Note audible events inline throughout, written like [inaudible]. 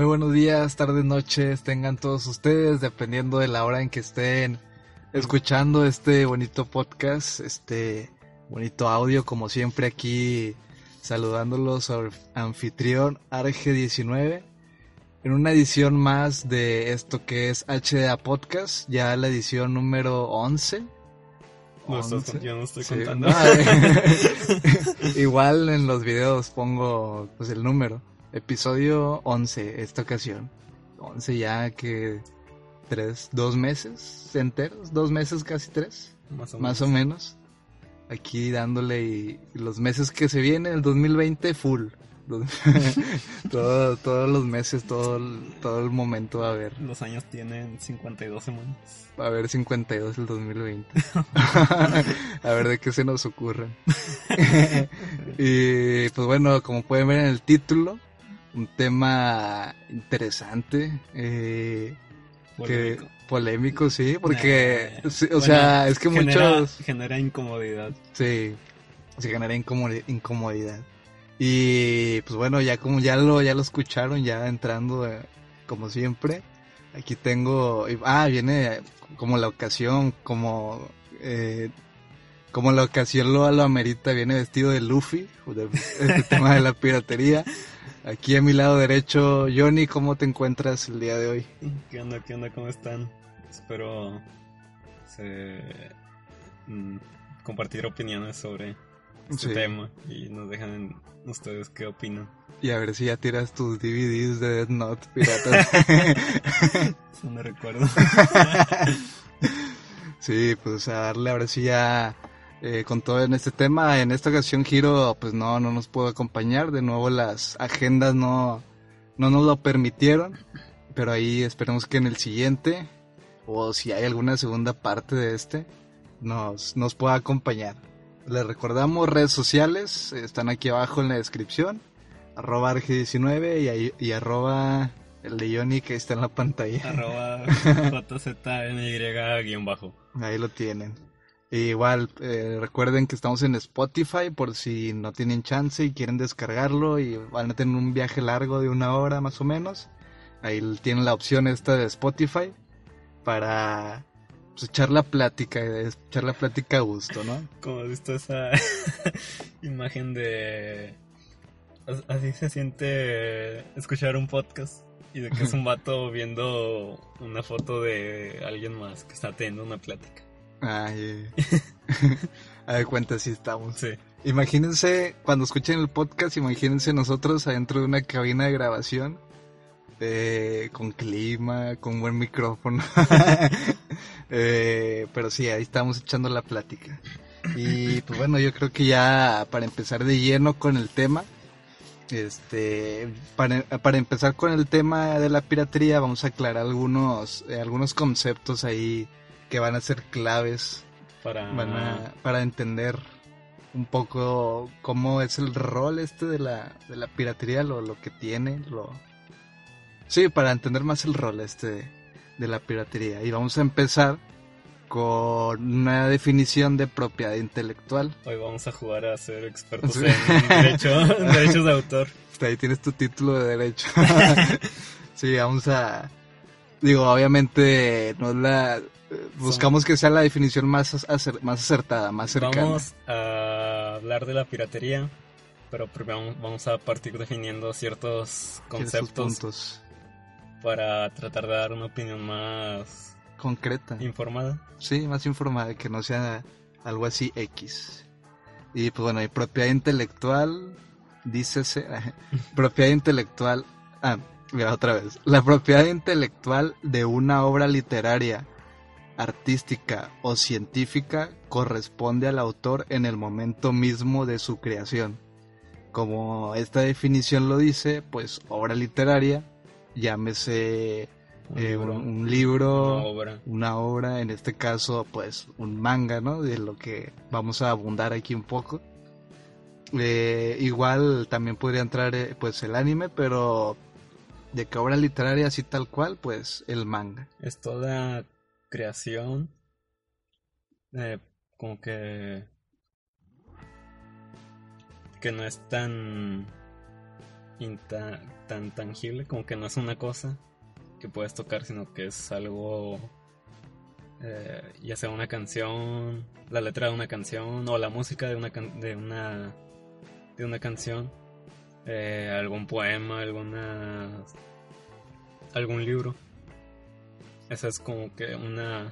Muy buenos días, tardes, noches, tengan todos ustedes, dependiendo de la hora en que estén escuchando este bonito podcast, este bonito audio, como siempre aquí saludándolos al anfitrión Arge19 en una edición más de esto que es HDA Podcast, ya la edición número 11. No, yo no estoy contando. [laughs] [laughs] igual en los videos pongo pues el número. Episodio 11, esta ocasión. 11 ya que tres, dos meses enteros, dos meses casi tres. Más o, más o menos. Aquí dándole y los meses que se vienen, el 2020 full. [laughs] todo, todos los meses, todo el, todo el momento va a haber. Los años tienen 52 semanas. Va a haber 52 el 2020. [laughs] a ver de qué se nos ocurre. [laughs] y pues bueno, como pueden ver en el título, un tema interesante. Eh, polémico. Que, polémico, sí, porque, o sea, es que muchos... Genera incomodidad. Sí, se genera incomodidad. Y pues bueno, ya como ya lo, ya lo escucharon, ya entrando eh, como siempre. Aquí tengo, ah, viene como la ocasión, como, eh, como la ocasión lo, lo amerita, viene vestido de Luffy, de, este tema de la piratería. [laughs] Aquí a mi lado derecho, Johnny, ¿cómo te encuentras el día de hoy? ¿Qué onda, qué onda, cómo están? Espero mm, compartir opiniones sobre este tema y nos dejan ustedes qué opinan. Y a ver si ya tiras tus DVDs de Dead Note piratas. [laughs] Eso me recuerdo. [laughs] sí, pues a darle a ver si ya eh, con todo en este tema. En esta ocasión Giro pues no, no nos pudo acompañar. De nuevo las agendas no, no nos lo permitieron. Pero ahí esperemos que en el siguiente, o si hay alguna segunda parte de este, nos, nos pueda acompañar. Les recordamos redes sociales, están aquí abajo en la descripción. Arroba Arge19 y, y arroba el de Johnny que está en la pantalla. Arroba [laughs] JZNY-bajo. Ahí lo tienen. Igual, eh, recuerden que estamos en Spotify por si no tienen chance y quieren descargarlo y van a tener un viaje largo de una hora más o menos. Ahí tienen la opción esta de Spotify para pues, echar la plática, echar la plática a gusto, ¿no? [laughs] Como has visto esa [laughs] imagen de... Así se siente escuchar un podcast y de que es un [laughs] vato viendo una foto de alguien más que está teniendo una plática. Ay, a ver, cuenta si estamos. Sí. Imagínense, cuando escuchen el podcast, imagínense nosotros adentro de una cabina de grabación eh, con clima, con buen micrófono. [laughs] eh, pero sí, ahí estamos echando la plática. Y pues bueno, yo creo que ya para empezar de lleno con el tema, este, para, para empezar con el tema de la piratería, vamos a aclarar algunos, eh, algunos conceptos ahí que van a ser claves para, para entender un poco cómo es el rol este de la, de la piratería, lo, lo que tiene, lo, Sí, para entender más el rol este de la piratería. Y vamos a empezar con una definición de propiedad intelectual. Hoy vamos a jugar a ser expertos en, [laughs] derechos de autor. Ahí tienes tu título de derecho. [laughs] sí, vamos a... Digo, obviamente no la... Buscamos que sea la definición más, más acertada, más cercana. Vamos a hablar de la piratería, pero primero vamos a partir definiendo ciertos conceptos para tratar de dar una opinión más concreta, informada. Sí, más informada, que no sea algo así X. Y pues bueno, y propiedad intelectual, dícese, [laughs] propiedad intelectual, ah, mira otra vez, la propiedad intelectual de una obra literaria, artística o científica corresponde al autor en el momento mismo de su creación. Como esta definición lo dice, pues obra literaria llámese eh, un, libro, una obra. en este caso pues un manga, ¿no? De lo que vamos a abundar aquí un poco. Eh, igual también podría entrar eh, pues el anime, pero de que obra literaria así tal cual, pues el manga. Es toda creación, como que que no es tan tan tangible, como que no es una cosa que puedes tocar, sino que es algo, eh, ya sea una canción, la letra de una canción o la música de una can- de una de una canción, eh, algún poema, alguna algún libro. Esa es como que una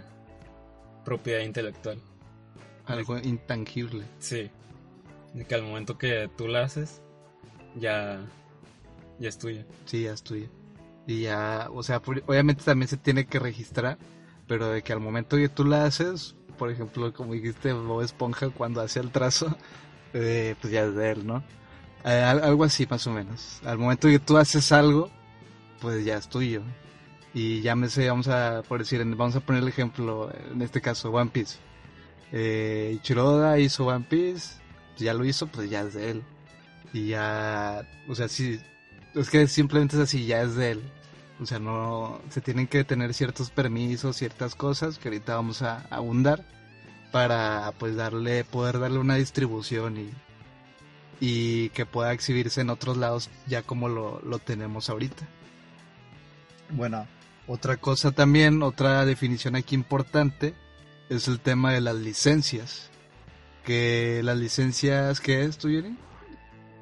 propiedad intelectual. Algo intangible. Sí. De que al momento que tú la haces, ya, ya es tuya. Sí, ya es tuya. Y ya, o sea, obviamente también se tiene que registrar, pero de que al momento que tú la haces, por ejemplo, como dijiste Bob Esponja cuando hacía el trazo, [laughs] eh, pues ya es de él, ¿no? Eh, al- algo así más o menos. Al momento que tú haces algo, pues ya es tuyo. Y llámese, vamos a, por decir, vamos a poner el ejemplo, en este caso, One Piece. Eh, hizo One Piece, ya lo hizo, pues ya es de él. Y ya, o sea, sí, es que simplemente es así, ya es de él. O sea, no, se tienen que tener ciertos permisos, ciertas cosas que ahorita vamos a abundar para pues darle, poder darle una distribución y, y que pueda exhibirse en otros lados ya como lo, lo tenemos ahorita. Bueno, otra cosa también, otra definición aquí importante es el tema de las licencias. Que las licencias, ¿qué es, tú, Yuri?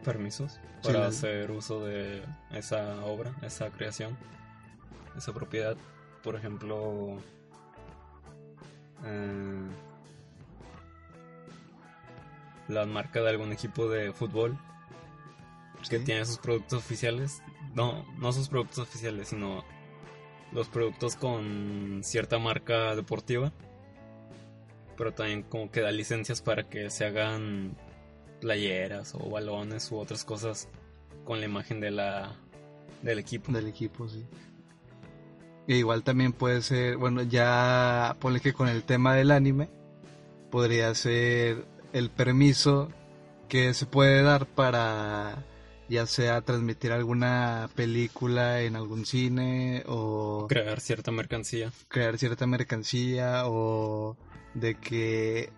Permisos Sí, para la- hacer uso de esa obra, esa creación, esa propiedad. Por ejemplo, eh, la marca de algún equipo de fútbol que Sí. tiene sus productos oficiales. No, no sus productos oficiales, sino los productos con cierta marca deportiva. Pero también como que da licencias para que se hagan playeras o balones u otras cosas con la imagen de la del equipo. Del equipo, sí. E igual también puede ser, bueno, ya ponle que con el tema del anime, podría ser el permiso que se puede dar para ya sea transmitir alguna película en algún cine o Crear cierta mercancía. crear cierta mercancía o de que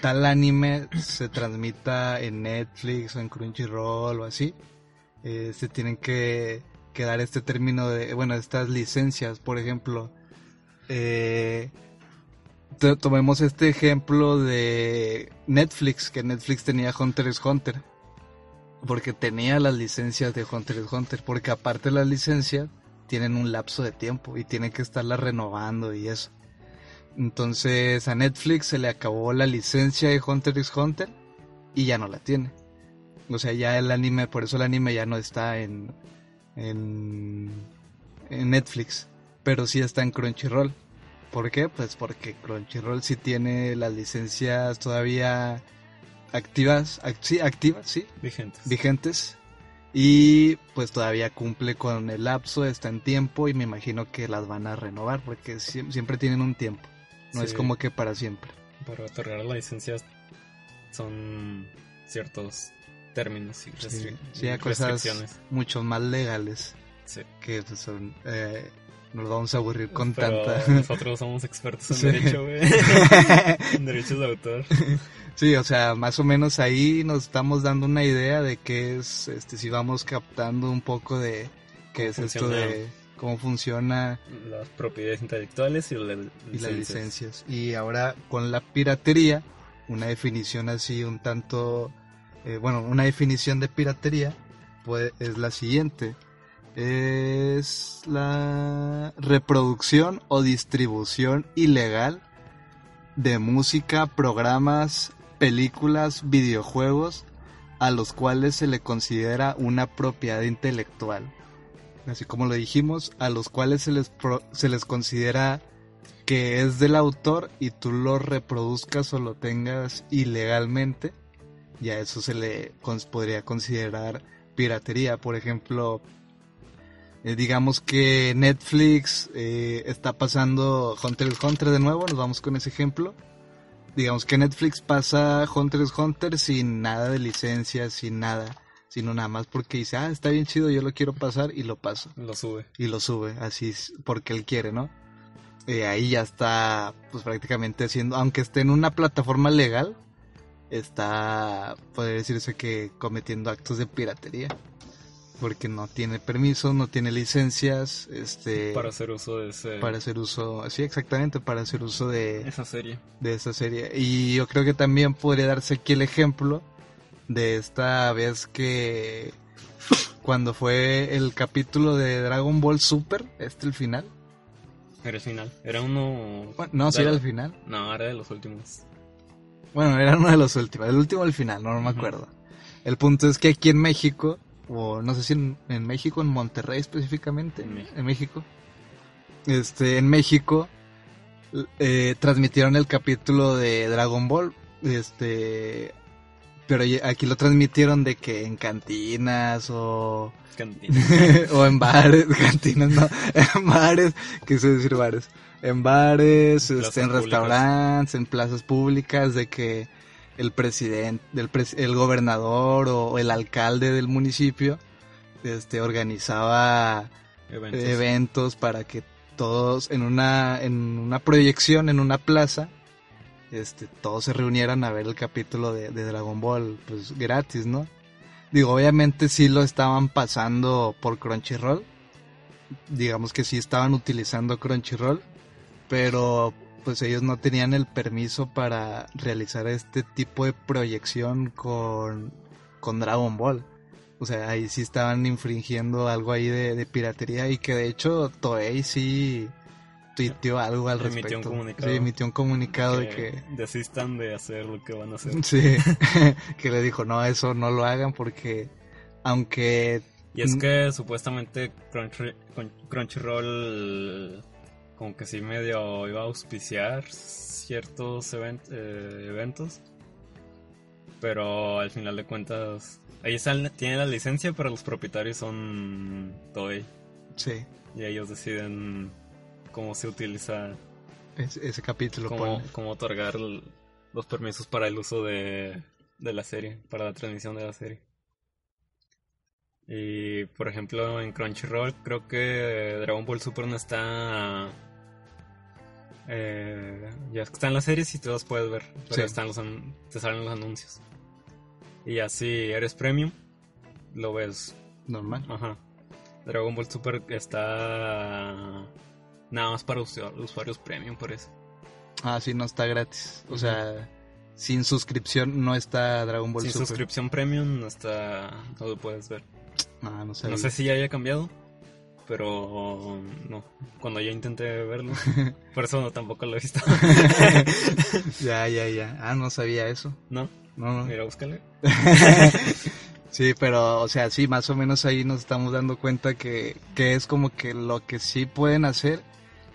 tal anime se transmita en Netflix o en Crunchyroll o así. Eh, se tienen que, que dar este término de, bueno, estas licencias, por ejemplo. Eh, to- tomemos este ejemplo de Netflix, que Netflix tenía Hunter x Hunter. Porque tenía las licencias de Hunter x Hunter. Porque aparte de las licencias, tienen un lapso de tiempo y tienen que estarlas renovando y eso. Entonces a Netflix se le acabó la licencia de Hunter x Hunter y ya no la tiene. O sea, ya el anime, por eso el anime ya no está en, en, en Netflix, pero sí está en Crunchyroll. ¿Por qué? Pues porque Crunchyroll sí tiene las licencias todavía activas, ac- sí, activas, sí, Vigentes. vigentes y pues todavía cumple con el lapso, está en tiempo y me imagino que las van a renovar porque siem- siempre tienen un tiempo, no es como que para siempre. Para otorgar la licencia son ciertos términos y, Sí, hay cosas mucho más legales Sí. que pues, son, eh, nos vamos a aburrir con Pero tanta. nosotros somos expertos en [laughs] derecho, güey. [laughs] en derechos de autor. [laughs] sí, o sea, más o menos ahí nos estamos dando una idea de qué es, este, si vamos captando un poco de qué es esto de cómo funciona Las propiedades intelectuales y, la- y las licencias. Y ahora con la piratería, una definición así un tanto, eh, bueno, una definición de piratería pues, es la siguiente. Es la reproducción o distribución ilegal de música, programas, películas, videojuegos a los cuales se le considera una propiedad intelectual. Así como lo dijimos, a los cuales se les, se les considera que es del autor y tú lo reproduzcas o lo tengas ilegalmente, ya eso se le podría considerar piratería. Por ejemplo, eh, digamos que Netflix eh, está pasando Hunter x Hunter de nuevo, nos vamos con ese ejemplo. Digamos que Netflix pasa Hunter x Hunter sin nada de licencia, sin nada, sino nada más porque dice, ah, está bien chido, yo lo quiero pasar y lo paso Lo sube. y lo sube, así es, porque él quiere, ¿no? Eh, ahí ya está, pues prácticamente haciendo, aunque esté en una plataforma legal, está, podría decirse que cometiendo actos de piratería. Porque no tiene permiso, no tiene licencias, este Para hacer uso de ese... para hacer uso, sí, exactamente, para hacer uso de, esa serie. de esa serie. Y yo creo que también podría darse aquí el ejemplo de esta vez que cuando fue el capítulo de Dragon Ball Super, este el final. Era el final. Era uno... Bueno, no, sí era el final. No, era de los últimos. Bueno, era uno de los últimos, el último al final, no, no me acuerdo. El punto es que aquí en México, o no sé si en, en México, en Monterrey específicamente, En México. en México, este, en México eh, transmitieron el capítulo de Dragon Ball, este, pero aquí lo transmitieron de que en cantinas o Cantina. [laughs] o en bares, [laughs] cantinas no, en bares, quise decir bares, en bares, En este, en restaurantes, en plazas públicas, de que el presidente, del pres- el gobernador o el alcalde del municipio, este, organizaba Eventos. eventos para que todos en una, en una proyección, en una plaza, este, todos se reunieran a ver el capítulo de, de Dragon Ball, pues gratis, ¿no? Digo, obviamente sí lo estaban pasando por Crunchyroll. Digamos que sí estaban utilizando Crunchyroll. Pero pues ellos no tenían el permiso para realizar este tipo de proyección con, con Dragon Ball. O sea, ahí sí estaban infringiendo algo ahí de, de piratería y que de hecho Toei sí tuiteó algo al Emitió respecto. un comunicado. Sí, emitió un comunicado de que desistan de hacer lo que van a hacer. Sí, [laughs] que le dijo, no, eso no lo hagan porque aunque... Y es que supuestamente Crunchy- Crun- Crunchyroll como que sí medio iba a auspiciar ciertos event- eh, eventos. Pero al final de cuentas, ellos tienen la licencia, pero los propietarios son Toei. Sí, Y ellos deciden cómo se utiliza, ese, ese capítulo cómo, cómo otorgar los permisos para el uso de, de la serie, para la transmisión de la serie. Y por ejemplo en Crunchyroll creo que Dragon Ball Super no está... eh, ya están las series y tú las puedes ver, pero Sí. están los te salen los anuncios. Y así eres premium, lo ves Normal. Ajá. Dragon Ball Super está nada más para usu- usuarios premium, por eso. Ah, sí, no está gratis. O sea, sin suscripción no está Dragon Ball Sin Super. suscripción premium no está, no lo puedes ver. Ah. No sé si ya haya cambiado, pero no. Cuando yo intenté verlo, [laughs] por eso no, tampoco lo he visto. [laughs] ya, ya, ya. Ah, no sabía eso. no, No, no. mira, búscale. [laughs] sí, pero, o sea, sí, más o menos ahí nos estamos dando cuenta que, que es como que lo que sí pueden hacer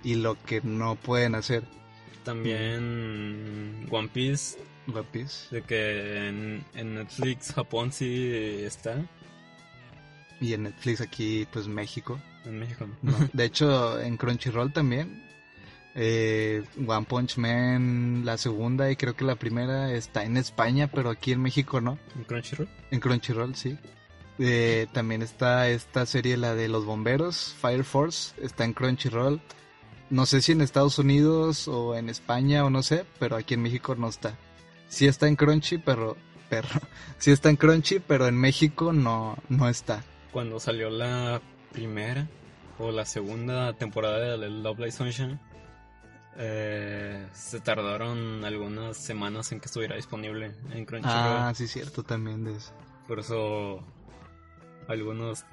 y lo que no pueden hacer. También One Piece, One Piece. de que en, en Netflix Japón sí está, Y en Netflix aquí, pues México. En México. [laughs] De hecho, en Crunchyroll también. eh, One Punch Man, la segunda y creo que la primera está en España, pero aquí en México no. ¿En Crunchyroll? En Crunchyroll, sí. Eh, también está esta serie, la de los bomberos, Fire Force, está en Crunchyroll. No sé si en Estados Unidos o en España o no sé, pero aquí en México no está. Sí está en Crunchy, pero... Perro. [laughs] Sí está en Crunchy, pero en México no, no está. cuando salió la primera o la segunda temporada de Love Live Sunshine, eh, se tardaron algunas semanas en que estuviera disponible en Crunchyroll. Ah, sí, cierto, también de eso. Por eso algunos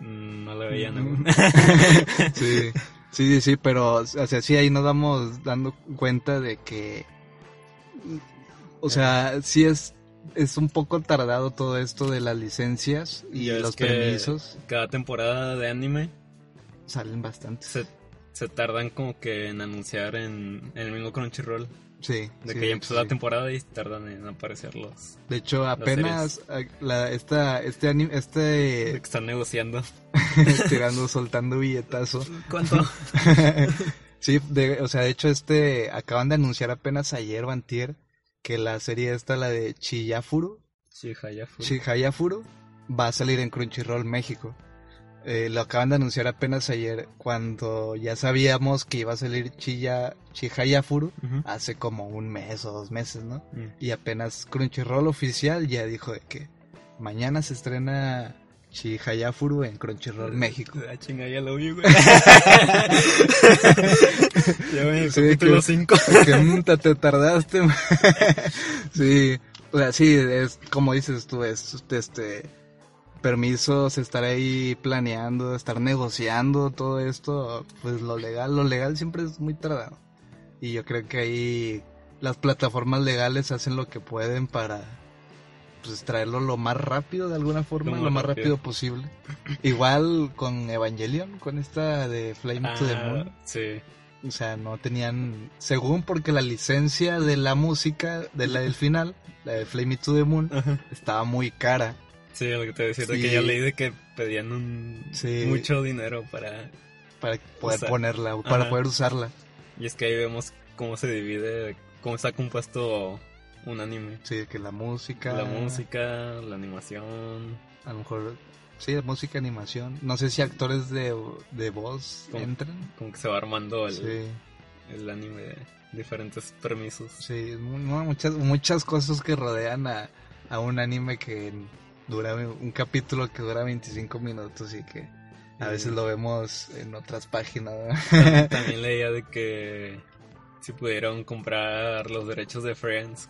mm, no le veían Mm. aún. [laughs] Sí, sí, sí, sí, pero, o sea, sí ahí nos damos dando cuenta de que, o sea, sí es, es un poco tardado todo esto de las licencias y los permisos, Cada temporada de anime salen bastante. se, se tardan como que en anunciar en, en el mismo Crunchyroll. Sí, De sí, que ya empezó sí. la temporada y tardan en aparecer los... De hecho, apenas la, esta, este anime, de este, que están negociando. [laughs] tirando, soltando billetazo. ¿Cuánto? [laughs] Sí, de, o sea, de hecho, este, acaban de anunciar apenas ayer o antier que la serie esta, la de Chiyafuru, Sí, Hayafu. Chihayafuru, va a salir en Crunchyroll México. Eh, lo acaban de anunciar apenas ayer, cuando ya sabíamos que iba a salir Chiya, Chihayafuru hace como un mes o dos meses, ¿no? Mm. Y apenas Crunchyroll oficial ya dijo de que mañana se estrena Chi Hayafuru en Crunchyroll México. Ah, chinga, ya lo vi, güey. [laughs] [laughs] ya voy en el Sí, capítulo que- 5. [laughs] que nunca te tardaste. [laughs] sí, o sea, sí, es como dices tú, es este permisos, estar ahí planeando, estar negociando todo esto, pues lo legal, lo legal siempre es muy tardado. Y yo creo que ahí las plataformas legales hacen lo que pueden para pues traerlo lo más rápido de alguna forma, Lo lo más rápido. rápido posible. Igual con Evangelion, con esta de Flame to the Moon. Ah, sí. O sea, no tenían, según porque la licencia de la música de la del final, la de Flame to the Moon, Ajá. estaba muy cara. Sí, lo que te decía, de Sí. que ya leí de que pedían un Sí. mucho dinero para... para poder Usar. ponerla, para Ajá. poder usarla. Y es que ahí vemos cómo se divide, cómo está compuesto un anime. Sí, que la música. La música, la animación. A lo mejor, sí, música, animación. No sé si actores de, de voz Como- entran. Como que se va armando el, Sí, el anime de diferentes permisos. sí, no, muchas, muchas cosas que rodean a, a un anime que dura, un capítulo que dura 25 minutos y que a veces lo vemos en otras páginas. ¿no? También leía de que si pudieron comprar los derechos de Friends,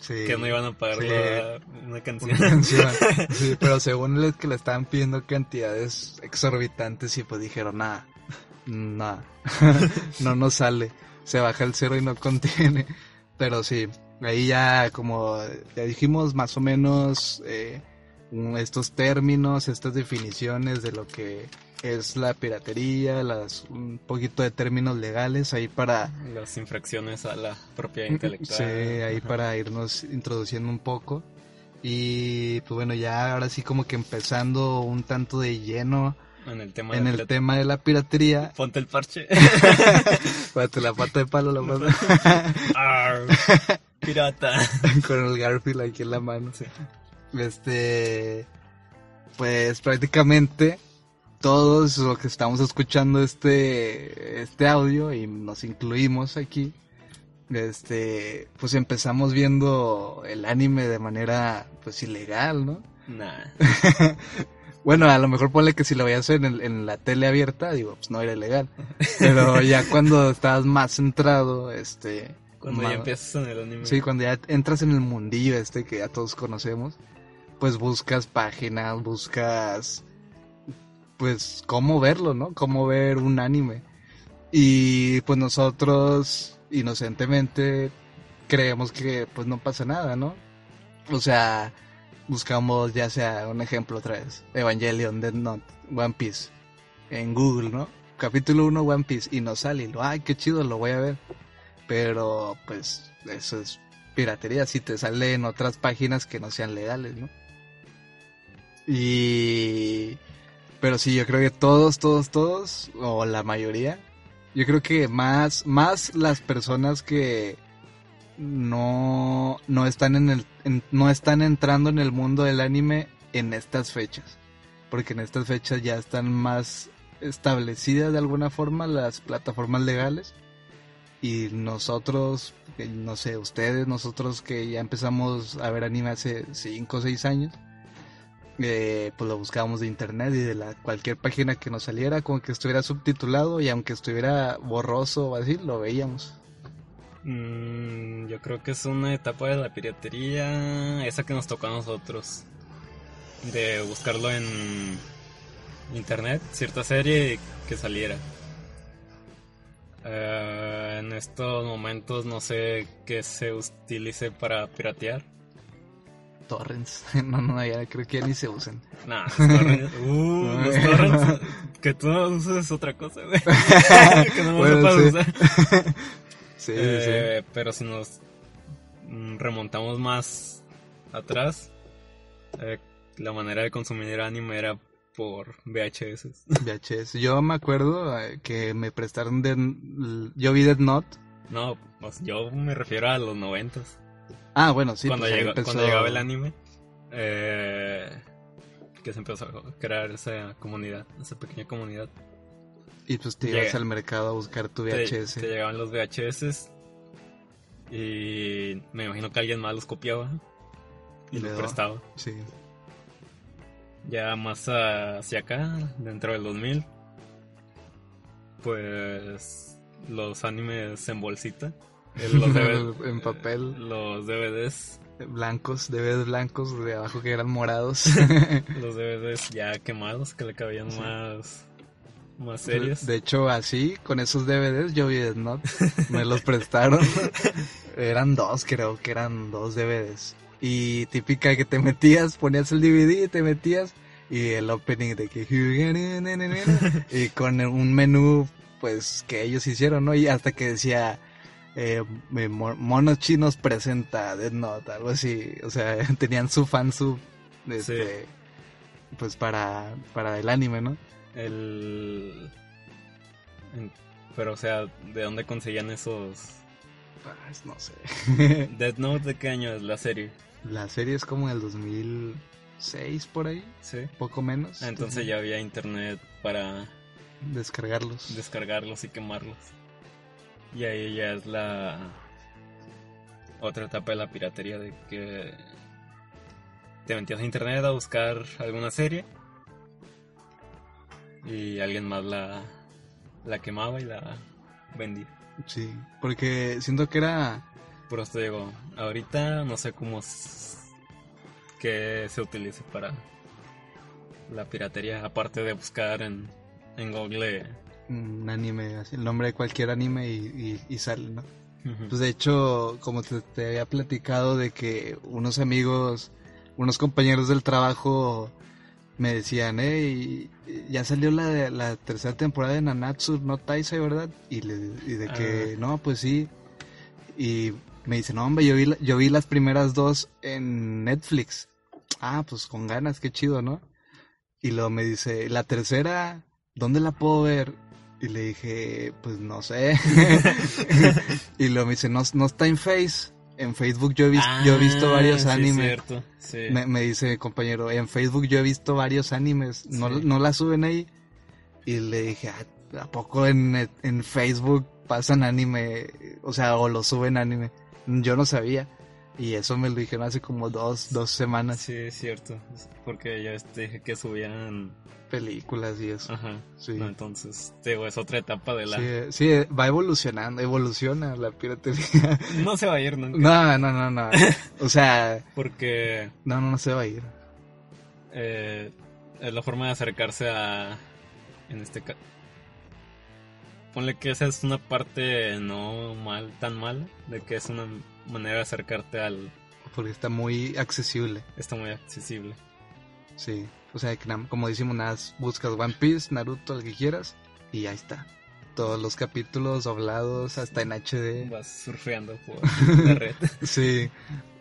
Sí. que no iban a pagar Sí. la- una canción. Una canción. [laughs] Sí, pero según les que le estaban pidiendo cantidades exorbitantes y pues dijeron, nada, nada, [laughs] no nos sale, se baja el cero y no contiene. Pero sí, ahí ya como ya dijimos más o menos eh, estos términos, estas definiciones de lo que es la piratería, las un poquito de términos legales ahí para Las infracciones a la propiedad intelectual. Sí, ahí Ajá. para irnos introduciendo un poco. Y pues bueno, ya ahora sí como que empezando un tanto de lleno En el tema en de el la- tema de la piratería. Ponte el parche. [laughs] Espérate, la pata de palo la pata [laughs] Arr, pirata. [laughs] con el Garfield aquí en la mano. Este, pues prácticamente todos los que estamos escuchando este, este audio y nos incluimos aquí, este, pues empezamos viendo el anime de manera pues ilegal, ¿no? Nah. [laughs] Bueno, a lo mejor ponle que si lo veías en, el- en la tele abierta, digo, pues no era ilegal. Pero ya cuando estabas más centrado, este... Cuando ya empiezas en el anime. Sí, cuando ya entras en el mundillo este que ya todos conocemos, pues buscas páginas, buscas, pues, cómo verlo, ¿no? Cómo ver un anime. Y pues nosotros, inocentemente, creemos que pues no pasa nada, ¿no? O sea, buscamos ya sea un ejemplo otra vez, Evangelion, Dead Note, One Piece, en Google, ¿no? Capítulo 1 One Piece y nos sale y lo, ay, qué chido, lo voy a ver. Pero pues eso es piratería, si te sale en otras páginas que no sean legales, ¿no? Y... Pero sí, yo creo que todos, todos, todos, o la mayoría, yo creo que más, más las personas que no, no están en el, en- no están entrando en el mundo del anime en estas fechas. Porque en estas fechas ya están más establecidas de alguna forma las plataformas legales. Y nosotros, no sé, ustedes, nosotros que ya empezamos a ver anime hace 5 o 6 años, eh, pues lo buscábamos de internet y de la, cualquier página que nos saliera, como que estuviera subtitulado y aunque estuviera borroso o así, lo veíamos. Mm, yo creo que es una etapa de la piratería, esa que nos tocó a nosotros. De buscarlo en internet, cierta serie que saliera. Eh, en estos momentos no sé qué se utilice para piratear. Torrents. [laughs] No, no, ya creo que ya ni se usan. Nah, los torrents, [laughs] uh, los torrents, que tú no uses es otra cosa, güey. [laughs] que no Bueno, sepas sí. usar. Sí, Eh, Pero si nos mm, remontamos más atrás, eh, la manera de consumir anime era por VHS. sí. VHS. Yo me acuerdo eh, que me prestaron de... Yo vi Dead Note. No, pues yo me refiero a los noventas. Ah, bueno, sí. cuando, pues ahí llegó- empezó- cuando llegaba el anime, eh, que se empezó a crear esa comunidad, esa pequeña comunidad. Y pues te ibas Llega. al mercado a buscar tu Te- VHS. Te, llegaban los VHS y me imagino que alguien más los copiaba y Le los prestaba. Sí. Ya más hacia acá, dentro del 2000, pues los animes en bolsita. Los DVD, [laughs] en papel. Los DVDs. Blancos, DVDs blancos de abajo que eran morados. [laughs] los DVDs ya quemados que le cabían más más serios. De hecho, así, con esos DVDs yo vi Death. [laughs] Me los prestaron. eran dos, creo que eran dos DVDs. Y típica que te metías, ponías el DVD y te metías. Y el opening de que... y con un menú, pues, que ellos hicieron, ¿no? Y hasta que decía... Eh, Monos Chinos presenta Death Note, algo así. O sea, [laughs] tenían su fansub. Este, Pues para, para el anime, ¿no? El... Pero, o sea, ¿de dónde conseguían esos...? Pues, no sé. [laughs] Death Note, ¿de qué año es la serie? La serie es como el 2006, por ahí. Sí. Poco menos. Ah, entonces ya había internet para... Descargarlos. Descargarlos y quemarlos. Y ahí ya es la... Otra etapa de la piratería de que... Te metías a internet a buscar alguna serie y alguien más la, la quemaba y la vendía. Sí, porque siento que era... Por esto digo, ahorita no sé cómo que se utilice para la piratería, aparte de buscar en, en Google un anime, así, el nombre de cualquier anime y, y, sale, ¿no? Pues de hecho, como te, te, había platicado de que unos amigos, unos compañeros del trabajo me decían, hey, ya salió la, la tercera temporada de Nanatsu no Taisai, ¿verdad? Y, le, y de que, ah. no, pues sí. Y me dice, no, hombre, yo vi, yo vi las primeras dos en Netflix. Ah, pues con ganas, qué chido, ¿no? Y luego me dice, la tercera, ¿dónde la puedo ver? Y le dije, pues no sé. [laughs] [laughs] y luego me dice, no, no está en Face en Facebook yo he, visto, yo he visto ah, varios animes. Me, dice compañero, en Facebook yo he visto varios animes, no, no la suben ahí. Y le dije, ah, ¿a poco en, en Facebook pasan anime? O sea, o lo suben anime. Yo no sabía. Y eso me lo dijeron hace como dos, dos semanas. Sí, es cierto. Porque ya dije que subían películas y eso. Ajá. Sí. entonces, digo, es otra etapa de la. Sí, sí, va evolucionando, evoluciona la piratería. [laughs] No se va a ir nunca. No, no, no, no. O sea. [laughs] Porque. No, no, no se va a ir. Eh, es la forma de acercarse a. En este caso. Ponle que esa es una parte no mal, tan mal, de que es una manera de acercarte al... Porque está muy accesible. Está muy accesible. Sí. O sea, como decimos, nada, buscas One Piece, Naruto, lo que quieras, y ahí está. Todos los capítulos doblados hasta en HD. Vas surfeando por la red. [laughs] sí.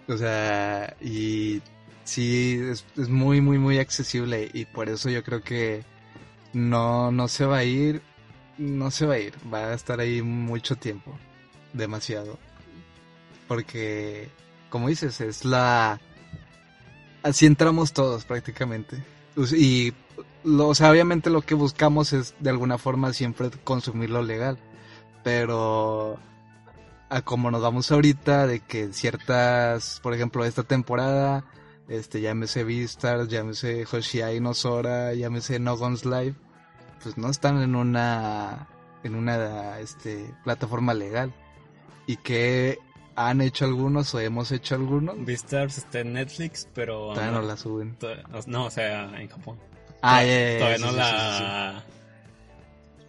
O sea, y sí, es, es, muy, muy, muy accesible. Y por eso yo creo que no, no se va a ir. No se va a ir. Va a estar ahí mucho tiempo. Demasiado. Porque, como dices, es la... Así entramos todos prácticamente. Y, o sea, obviamente lo que buscamos es de alguna forma siempre consumir lo legal. Pero a como nos vamos ahorita, de que ciertas, por ejemplo, esta temporada, este, llámese Beastars, llámese Hoshiai no Sora, llámese No Guns Live, pues no están en una, en una, este, plataforma legal. Y que han hecho algunos o hemos hecho algunos. Beastars está en Netflix, pero... Todavía no, la suben. No, o sea, en Japón. Ah, todavía, no la...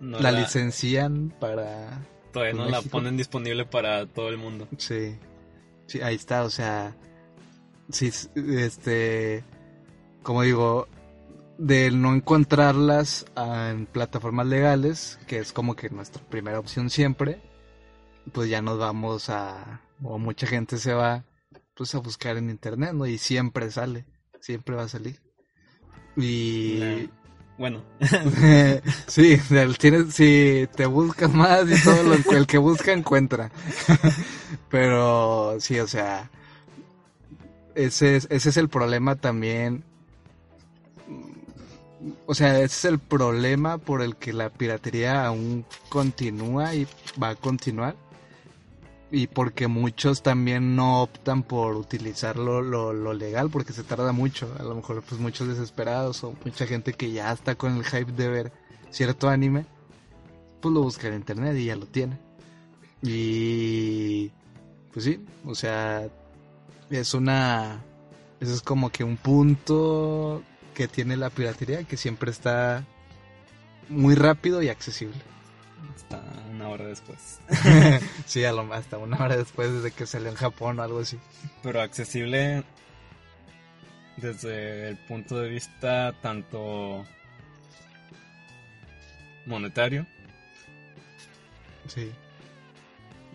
la... licencian para... Todavía no la ponen disponible para todo el mundo. Sí. Sí, ahí está, o sea... Sí, este... Como digo, de no encontrarlas en plataformas legales, que es como que nuestra primera opción siempre, pues ya nos vamos a o mucha gente se va pues a buscar en internet, ¿no? Y siempre sale, siempre va a salir. Y bueno, [laughs] sí, tienes, si te buscas más y todo lo el que busca encuentra. [laughs] Pero sí, o sea, ese es, ese es el problema también. O sea, ese es el problema por el que la piratería aún continúa y va a continuar y porque muchos también no optan por utilizar lo, lo, legal porque se tarda mucho. A lo mejor pues muchos desesperados o mucha gente que ya está con el hype de ver cierto anime, pues lo busca en internet y ya lo tiene. Y pues sí, o sea, es una... Eso es como que un punto que tiene la piratería que siempre está muy rápido y accesible. Hasta una hora después. [laughs] sí, a lo, hasta una hora después desde que salió en Japón o algo así. Pero accesible desde el punto de vista tanto monetario. Sí.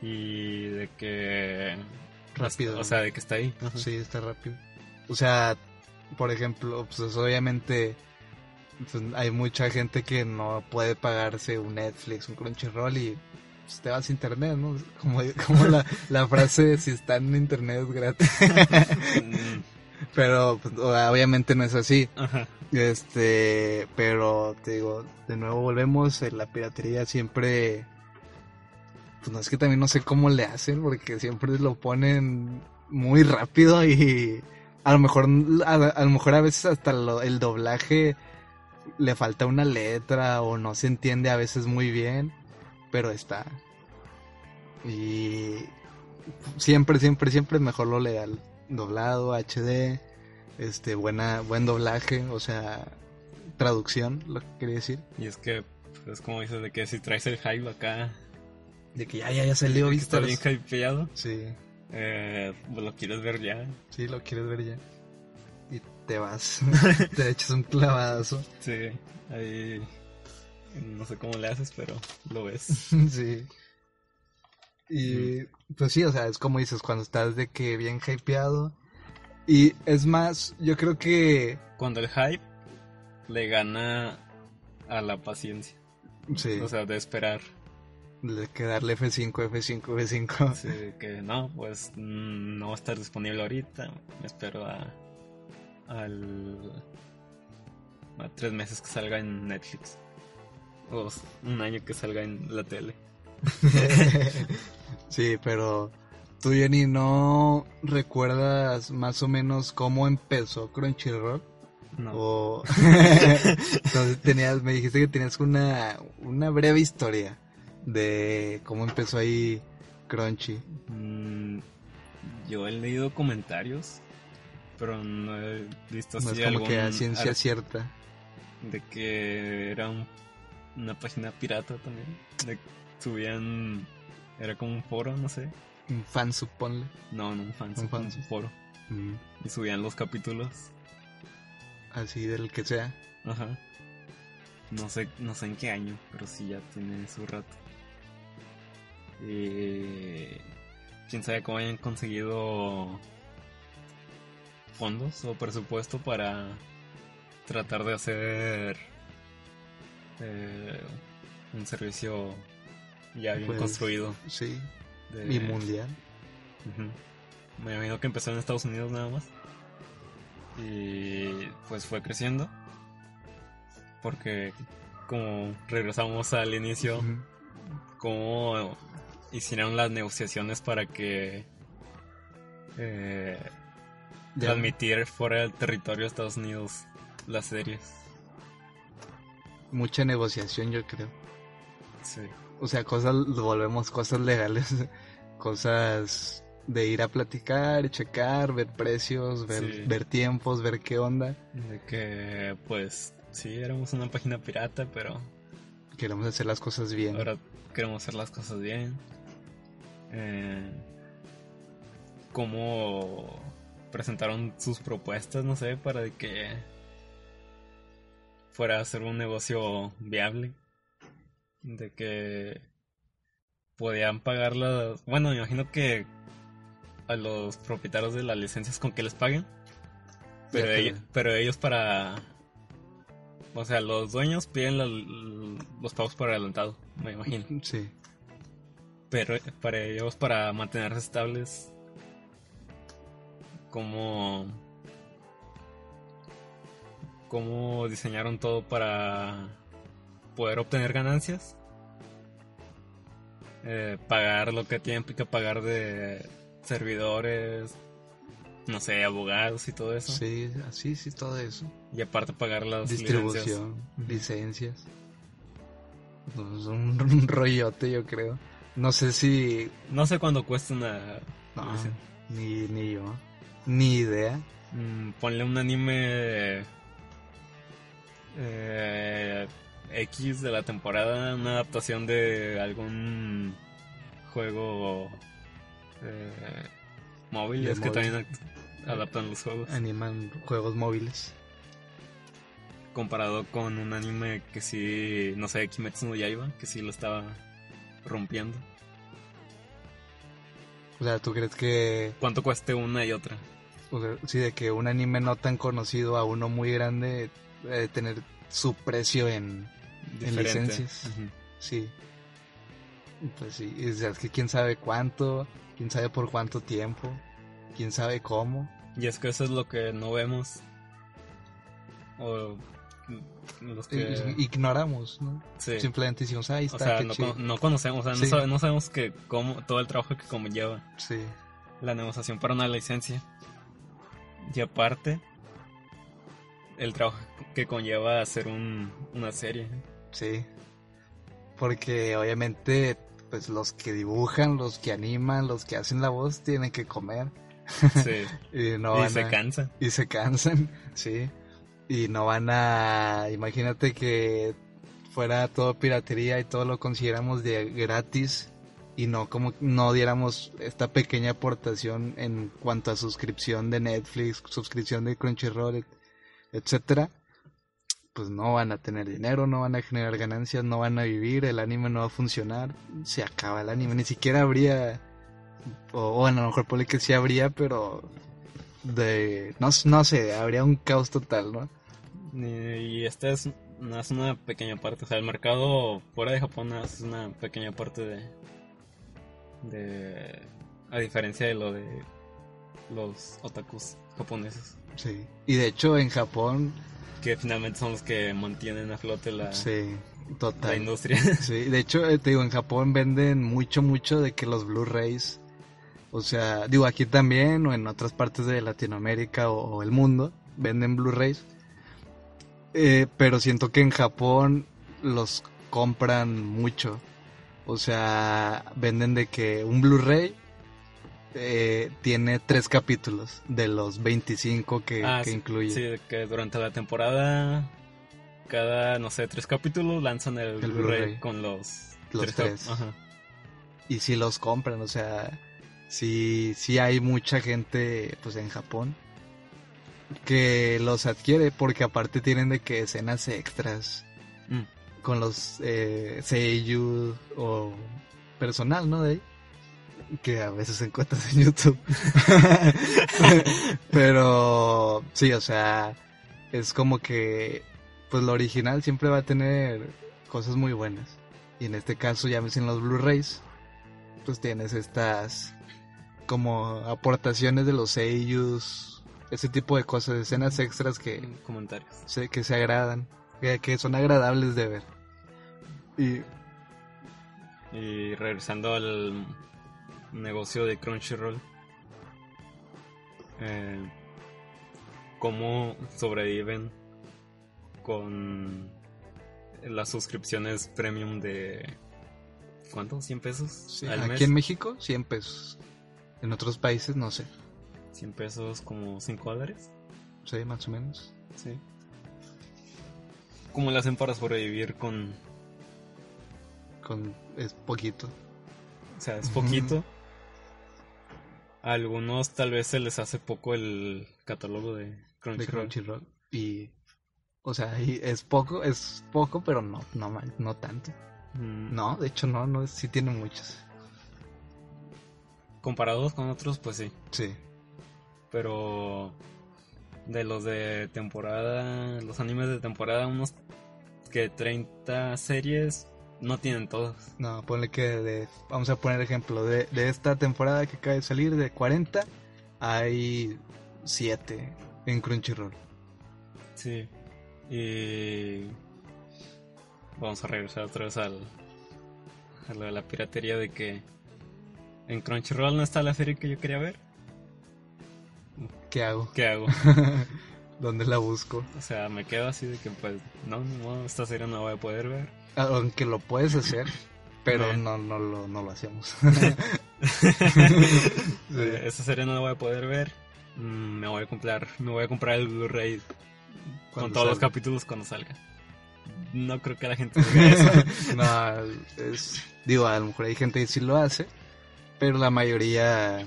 Y de que... Rápido. O sea, de que está ahí. Sí, está rápido. O sea, por ejemplo, pues obviamente hay mucha gente que no puede pagarse un Netflix, un Crunchyroll y pues, te vas a internet, ¿no? Como, [laughs] como la, la frase, si está en internet es gratis. [laughs] Pero pues, obviamente no es así. Este, pero te digo, de nuevo volvemos, en la piratería siempre... Pues no es que también no sé cómo le hacen, porque siempre lo ponen muy rápido y a lo mejor a, lo mejor a veces hasta el doblaje le falta una letra o no se entiende a veces muy bien, pero está. Y siempre, siempre, siempre mejor lo legal. Doblado, HD, este, buena, buen doblaje, o sea, traducción, lo que quería decir. Y es que, es como dices, de que si traes el hype acá. De que ya, ya, ya salió, ¿viste? Está bien hypeado. Sí. Eh, lo quieres ver ya. Sí, lo quieres ver ya te vas, [laughs] te echas un clavadazo. Sí, ahí no sé cómo le haces, pero lo ves. [laughs] sí. Y pues sí, o sea, es como dices, cuando estás de que bien hypeado. Y es más, yo creo que... Cuando el hype le gana a la paciencia. Sí. O sea, de esperar. De que darle F5, F5, F5. Sí, que no, pues mm, no va a estar disponible ahorita. Me espero a al a tres meses que salga en Netflix o un año que salga en la tele. [laughs] sí, pero tú Jenny no recuerdas más o menos cómo empezó Crunchyroll. No. O... [laughs] Entonces tenías, me dijiste que tenías una, una breve historia de cómo empezó ahí Crunchy. Mm, yo he leído comentarios pero no he visto así no es como que a ciencia cierta. De que era una página pirata también. De subían. Era como un foro, no sé. Un fan, suponle. No, no un fan, un, fan, un foro. Mm. Y subían los capítulos. Así del que sea. Ajá. No sé, no sé en qué año, pero sí ya tiene su rato. Eh, quién sabe cómo hayan conseguido fondos o presupuesto para tratar de hacer eh, un servicio ya bien pues, construido. Sí. y mundial. Me imagino que empezó en Estados Unidos nada más. Y pues fue creciendo. Porque como regresamos al inicio, como hicieron las negociaciones para que eh, transmitir fuera del territorio de Estados Unidos las series. Mucha negociación, yo creo. Sí. O sea, cosas, volvemos cosas legales, [laughs] cosas de ir a platicar, checar, ver precios, ver, ver tiempos, ver qué onda. De que, pues, sí, éramos una página pirata, pero... Queremos hacer las cosas bien. Ahora queremos hacer las cosas bien. Eh, ¿Cómo presentaron sus propuestas, no sé, para que fuera a ser un negocio viable. De que podían pagar las... Bueno, me imagino que a los propietarios de las licencias con que les paguen. Pero, ellos, pero ellos para... O sea, los dueños piden los pagos por adelantado, me imagino. Sí. Pero para ellos, para mantenerse estables, cómo, cómo diseñaron todo para poder obtener ganancias. eh, pagar lo que tienen que pagar de servidores, no sé, abogados y todo eso. Sí, así, sí, todo eso. Y aparte pagar las Distribución, licencias. Pues un, un [laughs] rollote, yo creo. No sé si. No sé cuánto cuesta una. No, ni, ni yo. Ni idea. Mm, ponle un anime. Eh, X de la temporada, una adaptación de algún juego eh, móvil. Es que también adaptan los juegos. Animan juegos móviles. Comparado con un anime que sí, no sé, Kimetsu no Yaiba, que sí lo estaba rompiendo. O sea, ¿tú crees que. ¿Cuánto cueste una y otra? O sea, sí, de que un anime no tan conocido a uno muy grande debe tener su precio en, licencias. Sí. Pues sí, o sea, es que quién sabe cuánto, quién sabe por cuánto tiempo, quién sabe cómo. Y es que eso es lo que no vemos. O los que... Ignoramos, ¿no? sí. Simplemente decimos, ahí O está, sea, qué no, con- no conocemos, o sea, no, sabe- no sabemos que cómo, todo el trabajo que conlleva Sí, la negociación para una licencia. Y aparte, el trabajo que conlleva hacer un, una serie. sí. Porque obviamente, pues los que dibujan, los que animan, los que hacen la voz, tienen que comer. Sí. [laughs] Y no y van se a- cansa. y se cansan, [laughs] sí. Y no van a, imagínate que fuera todo piratería y todo lo consiguiéramos de gratis y no como no diéramos esta pequeña aportación en cuanto a suscripción de Netflix, suscripción de Crunchyroll, et- etcétera. Pues no van a tener dinero, no van a generar ganancias, no van a vivir, el anime no va a funcionar, se acaba el anime, ni siquiera habría o bueno, a lo mejor puede que sí habría, pero de no, no sé, habría un caos total, ¿no? Y esta es, es una pequeña parte. O sea, el mercado fuera de Japón es una pequeña parte de. De. A diferencia de lo de los otakus japoneses. Sí. Y de hecho en Japón, Que finalmente son los que mantienen a flote la, sí, la total. industria. [laughs] Sí, de hecho, eh, te digo, en Japón venden mucho, mucho de que los Blu-rays, o sea, digo, aquí también o en otras partes de Latinoamérica o, o el mundo, venden Blu-rays. Eh, pero siento que en Japón los compran mucho. O sea, venden de que un Blu-ray eh, tiene tres capítulos de los 25 que, Ah, que sí, incluye. Sí, de que durante la temporada, cada, no sé, tres capítulos lanzan el, El Blu-ray con los, Los tres. Ajá. y si los compran, o sea, sí, sí hay mucha gente pues en Japón que los adquiere porque aparte tienen de que escenas extras Mm. Con los eh, seiyuu o personal, ¿no? De ahí que a veces encuentras en YouTube. [laughs] Pero sí, o sea, es como que pues lo original siempre va a tener cosas muy buenas. Y en este caso, ya ves en los Blu-rays, pues tienes estas como aportaciones de los seiyus, ese tipo de cosas, escenas extras que Comentarios. se, que se agradan, que, que son agradables de ver. Y Y regresando al negocio de Crunchyroll, eh, ¿cómo sobreviven con las suscripciones premium de... ¿Cuánto? ¿100 pesos sí, al aquí mes? en México 100 pesos. En otros países no sé, 100 pesos como 5 dólares. sí, más o menos. Sí. ¿Cómo le hacen para sobrevivir con... Con es poquito. O sea, es poquito. A algunos tal vez se les hace poco el catálogo de de Crunchyroll. Y o sea, y es poco, es poco, pero no no no tanto. Mm, No, de hecho no, no sí tiene muchos. Comparados con otros, pues sí. Sí. Pero de los de temporada, los animes de temporada, unos que 30 series no tienen todos. No, ponle que de vamos a poner ejemplo de, de esta temporada que acaba de salir de 40 hay 7 en Crunchyroll. Sí. Y vamos a regresar otra vez al a lo de la piratería de que en Crunchyroll no está la serie que yo quería ver. ¿Qué hago? ¿Qué hago? [laughs] ¿Dónde la busco? O sea, me quedo así de que pues no, no, esta serie no la voy a poder ver. Aunque lo puedes hacer, pero no, no, lo, no lo hacemos. [laughs] Eh, Esta serie no la voy a poder ver. Mm, me voy a comprar, me voy a comprar el Blu-ray con todos los capítulos cuando salga. No creo que la gente [laughs] diga eso. no, es, digo, a lo mejor hay gente que sí lo hace, pero la mayoría,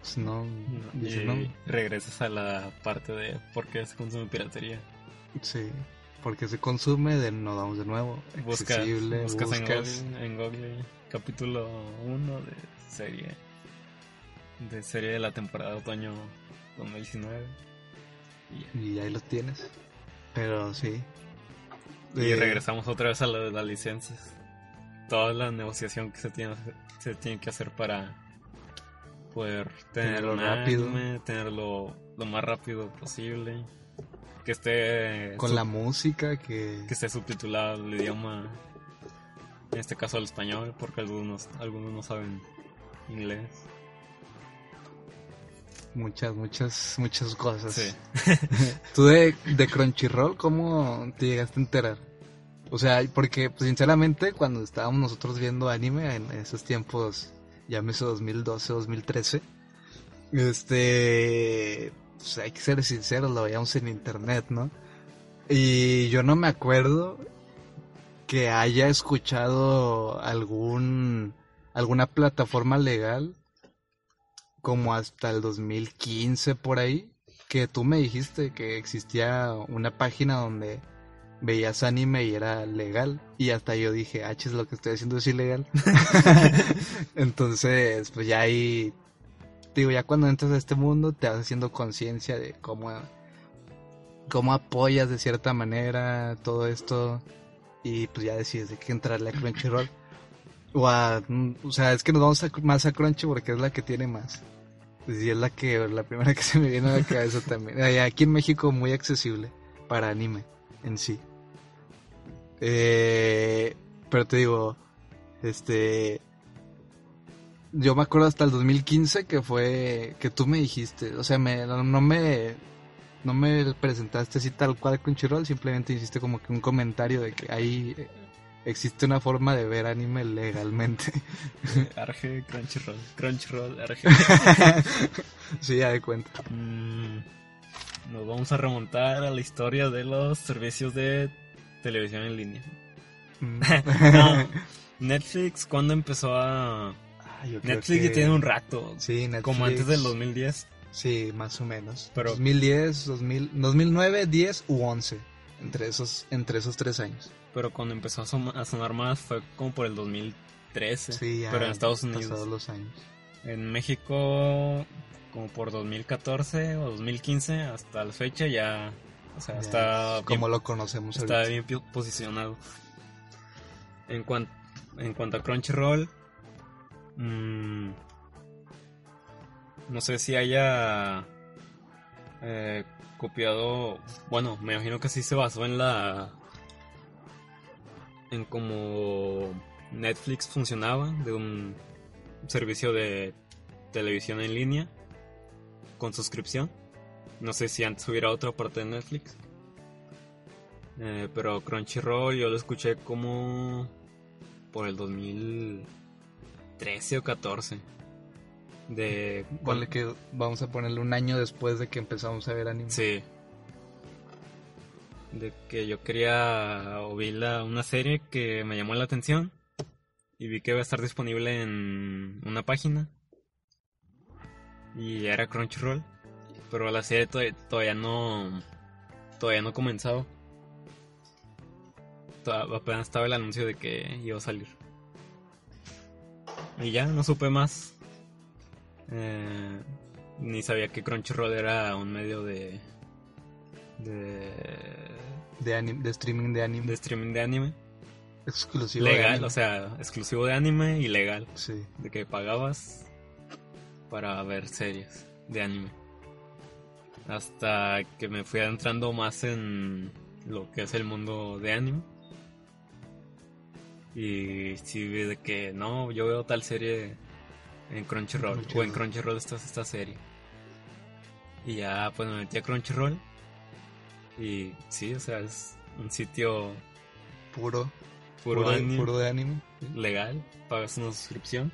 pues no, dice y no. regresas a la parte de por qué se consume piratería. Sí, porque se consume, de, nos vamos de nuevo, Buscas, accesible, buscas en, Google, en Google capítulo 1 de serie de serie de la temporada otoño 2019 y, ahí los tienes. Pero sí. Y Eh, regresamos otra vez a lo de las licencias. Toda la negociación que se tiene, se tiene que hacer para poder tener Tenerlo un rápido. tenerlo lo más rápido posible, que esté Con la música que... que esté subtitulado el idioma, en este caso al español, porque algunos algunos no saben inglés. Muchas, muchas, muchas cosas. Sí. [laughs] ¿Tú de, de Crunchyroll cómo te llegaste a enterar? O sea, porque pues, sinceramente cuando estábamos nosotros viendo anime en esos tiempos, llámese 2012, 2013, este, pues hay que ser sinceros, lo veíamos en internet, ¿no? Y yo no me acuerdo que haya escuchado algún alguna plataforma legal como hasta el 2015 por ahí, que tú me dijiste que existía una página donde veías anime y era legal. Y hasta yo dije, ah, chis, lo que estoy haciendo es ilegal. [laughs] [laughs] Entonces, pues ya ahí, digo, ya cuando entras a este mundo te vas haciendo conciencia de cómo, cómo apoyas de cierta manera todo esto. Y pues ya decides de que entrarle a Crunchyroll. O a, o sea, es que nos vamos más a Crunchy porque es la que tiene más. Y es la que, la primera que [laughs] se me viene a la cabeza también. Aquí en México muy accesible para anime en sí. Eh, pero te digo, este, yo me acuerdo hasta el 2015 que fue, que tú me dijiste, o sea, me, no, no me, no me presentaste así tal cual con Chirol, simplemente hiciste como que un comentario de que ahí eh, existe una forma de ver anime legalmente. Arge, Crunchyroll, Crunchyroll, Arge. [laughs] sí, ya de cuenta. Mm, nos vamos a remontar a la historia de los servicios de televisión en línea. Mm. [laughs] No, Netflix, ¿cuándo empezó a...? Ah, yo creo Netflix que- ya tiene un rato. Sí, Netflix. Como antes del 2010. Sí, más o menos. Pero- 2010, 2000, 2009, 10 u 11. Entre esos, entre esos tres años. Pero cuando empezó a, a sonar más fue como por el 2013. Sí, ya pero en Estados Unidos. los años. En México, como por 2014 o 2015, hasta la fecha ya... O sea, Ya está es como bien, lo conocemos está ahorita. bien posicionado. En, cuan- en cuanto a Crunchyroll, mm, no sé si haya eh, copiado. Bueno, me imagino que sí se basó en la. en cómo Netflix funcionaba, de un servicio de televisión en línea con suscripción. No sé si antes hubiera otra parte de Netflix. Eh, pero Crunchyroll yo lo escuché como por el 2013 o 14. De Ponle que vamos a ponerle un año después de que empezamos a ver anime. Sí. De que yo quería o vi la, una serie que me llamó la atención y vi que iba a estar disponible en una página y era Crunchyroll, pero la serie to- todavía no todavía no comenzaba. Apenas estaba el anuncio de que iba a salir. Y ya no supe más. Eh, ni sabía que Crunchyroll era un medio de de, De, anim- de streaming de anime. de streaming de anime Exclusivo. de legal, anime. o sea, exclusivo de anime y legal, Sí. de que pagabas para ver series de anime. Hasta que me fui adentrando más en lo que es el mundo de anime. Y sí vi de que no, yo veo tal serie en Crunchyroll, o en Crunchyroll. Crunchyroll está esta serie. Y ya pues me metí a Crunchyroll. Y sí, o sea, es un sitio Puro, puro, puro, anime, puro de anime. legal, pagas una suscripción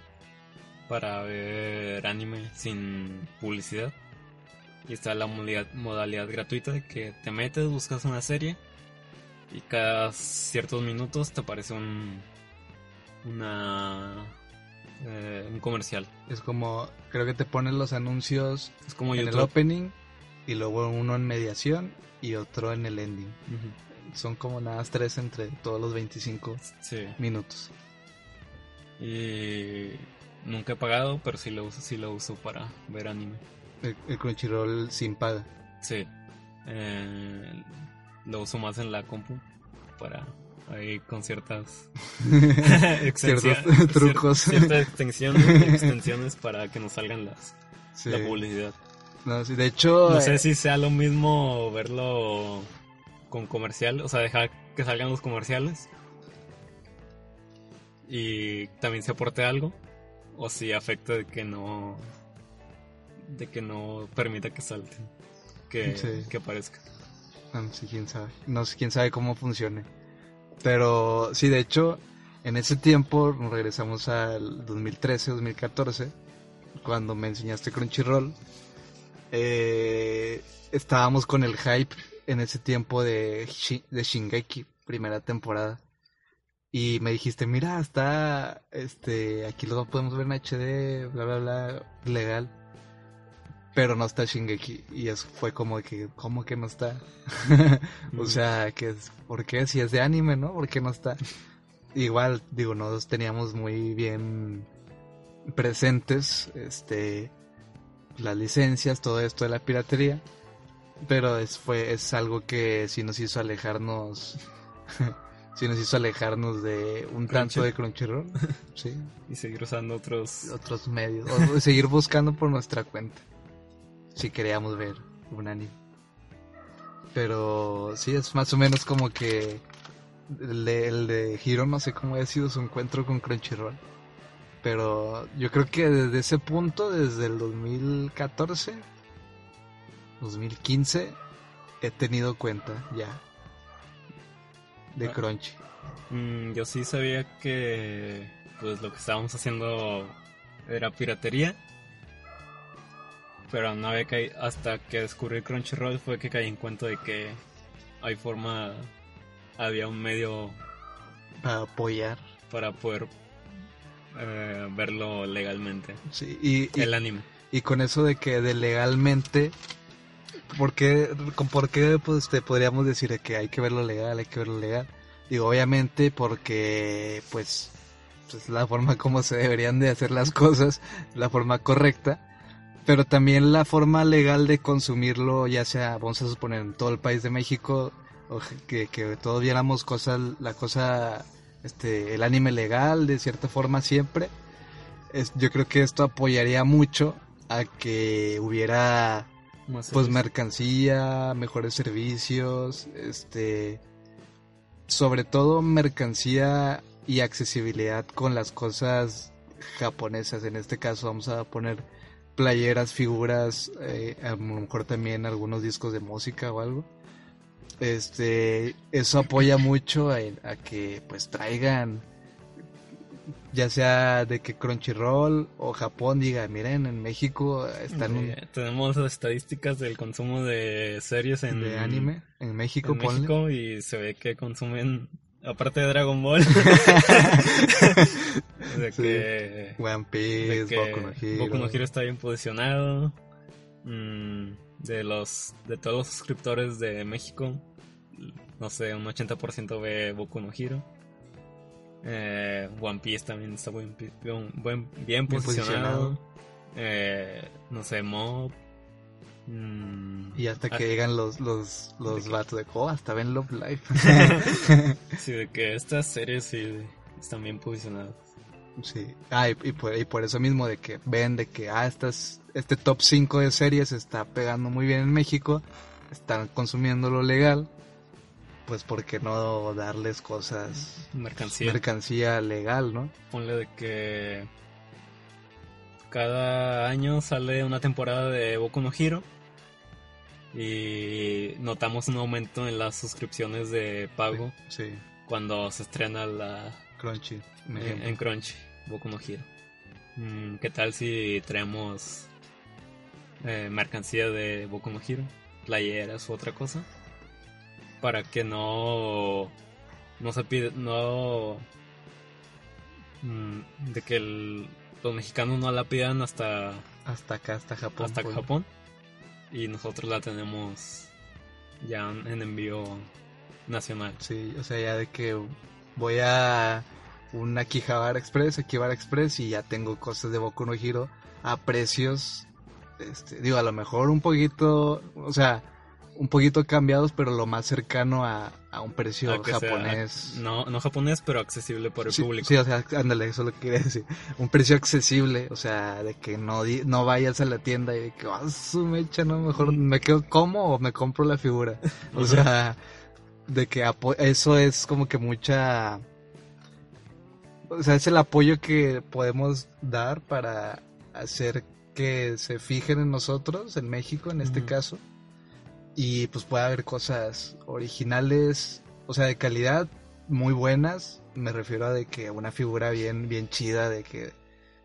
para ver anime sin publicidad. Y está la modalidad, modalidad gratuita de que te metes, buscas una serie y cada ciertos minutos te aparece un una eh, un comercial. Es como, creo que te ponen los anuncios Es como en el opening y luego uno en mediación y otro en el ending. Son como nada más tres entre todos los 25 Sí. minutos. Y nunca he pagado, pero sí lo uso, sí lo uso para ver anime. El, el Crunchyroll sin paga. Sí. Eh, lo uso más en la compu para ahí con ciertas [laughs] [laughs] Ciertos trucos. cier- ciertas extensiones, [laughs] extensiones para que nos salgan las Sí. la publicidad. No, sí, de hecho, No eh, sé si sea lo mismo verlo con comercial, o sea, dejar que salgan los comerciales y también se aporte algo o si afecta de que no de que no permita que salten, que, Sí. que aparezca. no sé quién sabe. No sé quién sabe cómo funcione. Pero sí, de hecho, en ese tiempo regresamos al 2013, 2014, cuando me enseñaste Crunchyroll. eh, estábamos con el hype en ese tiempo de, de Shingeki, primera temporada. Y me dijiste, mira, está, este, aquí lo podemos ver en HD, bla, bla, bla, legal. Pero no está Shingeki. Y eso fue como que, ¿cómo que no está? [laughs] o sea, que es, ¿por qué? Si es de anime, ¿no? ¿Por qué no está? Igual, digo, nosotros teníamos muy bien presentes, este, las licencias, todo esto de la piratería. Pero es, fue, es algo que sí nos hizo alejarnos, [laughs] sí nos hizo alejarnos de un tanto de Crunchyroll, [laughs] sí, y seguir usando otros otros medios, o seguir buscando por nuestra cuenta, si queríamos ver un anime. Pero sí, es más o menos como que el de, el de Hiro, no sé cómo ha sido su encuentro con Crunchyroll. Pero yo creo que desde ese punto, desde el 2014, 2015, he tenido cuenta ya de Ah. Crunchy. Mm, yo sí sabía que pues lo que estábamos haciendo era piratería. Pero no había caído, hasta que descubrí Crunchyroll fue que caí en cuenta de que hay forma, había un medio Para apoyar. para poder eh, verlo legalmente, Sí, y, y- el anime. Y con eso de que de legalmente, ¿por qué, con por qué pues, te podríamos decir que hay que verlo legal, hay que verlo legal? Digo, obviamente porque pues es la forma como se deberían de hacer las cosas, la forma correcta, pero también la forma legal de consumirlo, ya sea, vamos a suponer, en todo el país de México, o que, que todos viéramos cosas, la cosa, este, el anime legal de cierta forma siempre. Es, yo creo que esto apoyaría mucho a que hubiera Más pues mercancía, mejores servicios, este sobre todo mercancía y accesibilidad con las cosas japonesas. En este caso vamos a poner playeras, figuras, eh, a lo mejor también algunos discos de música o algo. Este, eso apoya mucho a, a que pues traigan ya sea de que Crunchyroll o Japón diga, miren, en México están un- tenemos las estadísticas del consumo de series en, de anime en México, en. México y se ve que consumen, aparte de Dragon Ball, [laughs] [laughs] de Sí. que, One de Piece, que Boku no Hero. Boku no Hero está bien posicionado. Mm, de los de todos los suscriptores de México, no sé, un 80% ve Boku no Hero. Eh, One Piece también está buen, bien, buen- bien Bien posicionado. posicionado. Eh, no sé, Mob. Mm, Y hasta que ah, llegan los, los, los que- vatos de, oh, hasta ven Love Live. [laughs] Sí, de que estas series sí están bien posicionadas. sí. Ah, y, y por, y por eso mismo de que ven de que, ah, estas, este top 5 de series está pegando muy bien en México, están consumiendo lo legal. pues ¿por qué no darles cosas, Mercancía. mercancía legal, ¿no? Ponle de que cada año sale una temporada de Boku no Hero y notamos un aumento en las suscripciones de pago Sí, cuando se estrena la Crunchy. un en, Crunchy, Boku no Hero. Mm, ¿Qué tal si traemos eh, mercancía de Boku no Hero? Playeras u otra cosa. Para que no. No se pide. No. mm, de que el- los mexicanos no la pidan hasta, Hasta acá, hasta Japón. hasta pues. Japón. Y nosotros la tenemos ya en envío nacional. Sí, o sea, ya de que voy a un Akihabara Express, Akihabara Express y ya tengo cosas de Boku no Hero a precios, este, digo, a lo mejor un poquito, o sea, un poquito cambiados, pero lo más cercano a, a un precio A que sea- japonés. no, no japonés, pero accesible para el sí, público. sí, o sea, ándale, eso es lo que quería decir. Un precio accesible, o sea, de que no, no vayas a la tienda y de que, ah, su mecha, no, mejor me quedo como o me compro la figura. [laughs] O sea, de que eso es como que mucha... O sea, es el apoyo que podemos dar para hacer que se fijen en nosotros, en México en este caso. Y pues puede haber cosas originales, o sea, de calidad muy buenas. Me refiero a de que una figura bien, bien chida, de que,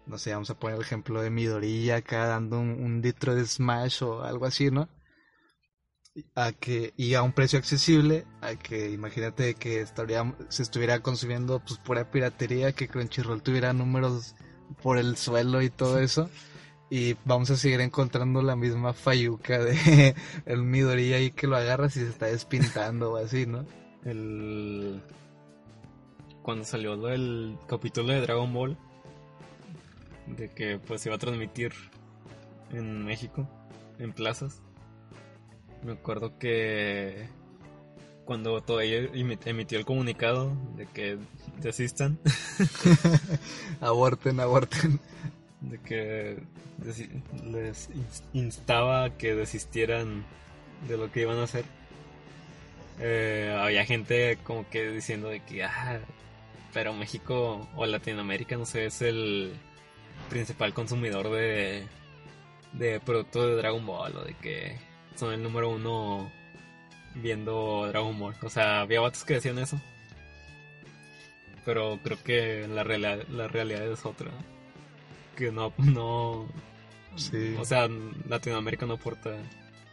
no sé, vamos a poner el ejemplo de Midorilla acá dando un, un litro de Smash o algo así, ¿no? A que, y a un precio accesible, a que imagínate que estaría, se estuviera consumiendo pues pura piratería, que Crunchyroll tuviera números por el suelo y todo eso. Y vamos a seguir encontrando la misma fayuca de [laughs] el Midorilla ahí que lo agarras y se está despintando o así, ¿no? el cuando salió lo del capítulo de Dragon Ball de que pues se iba a transmitir en México en plazas me acuerdo que cuando todavía emi- emitió el comunicado de que desistan [laughs] [laughs] aborten, aborten. De que les ins- instaba a que desistieran de lo que iban a hacer. Eh, había gente como que diciendo de que, ah, pero México o Latinoamérica, no sé, es el principal consumidor de, de productos de Dragon Ball o de que son el número uno viendo Dragon Ball. O sea, había vatos que decían eso. Pero creo que la, reala- la realidad es otra. Que no, no, Sí. o sea, Latinoamérica no aporta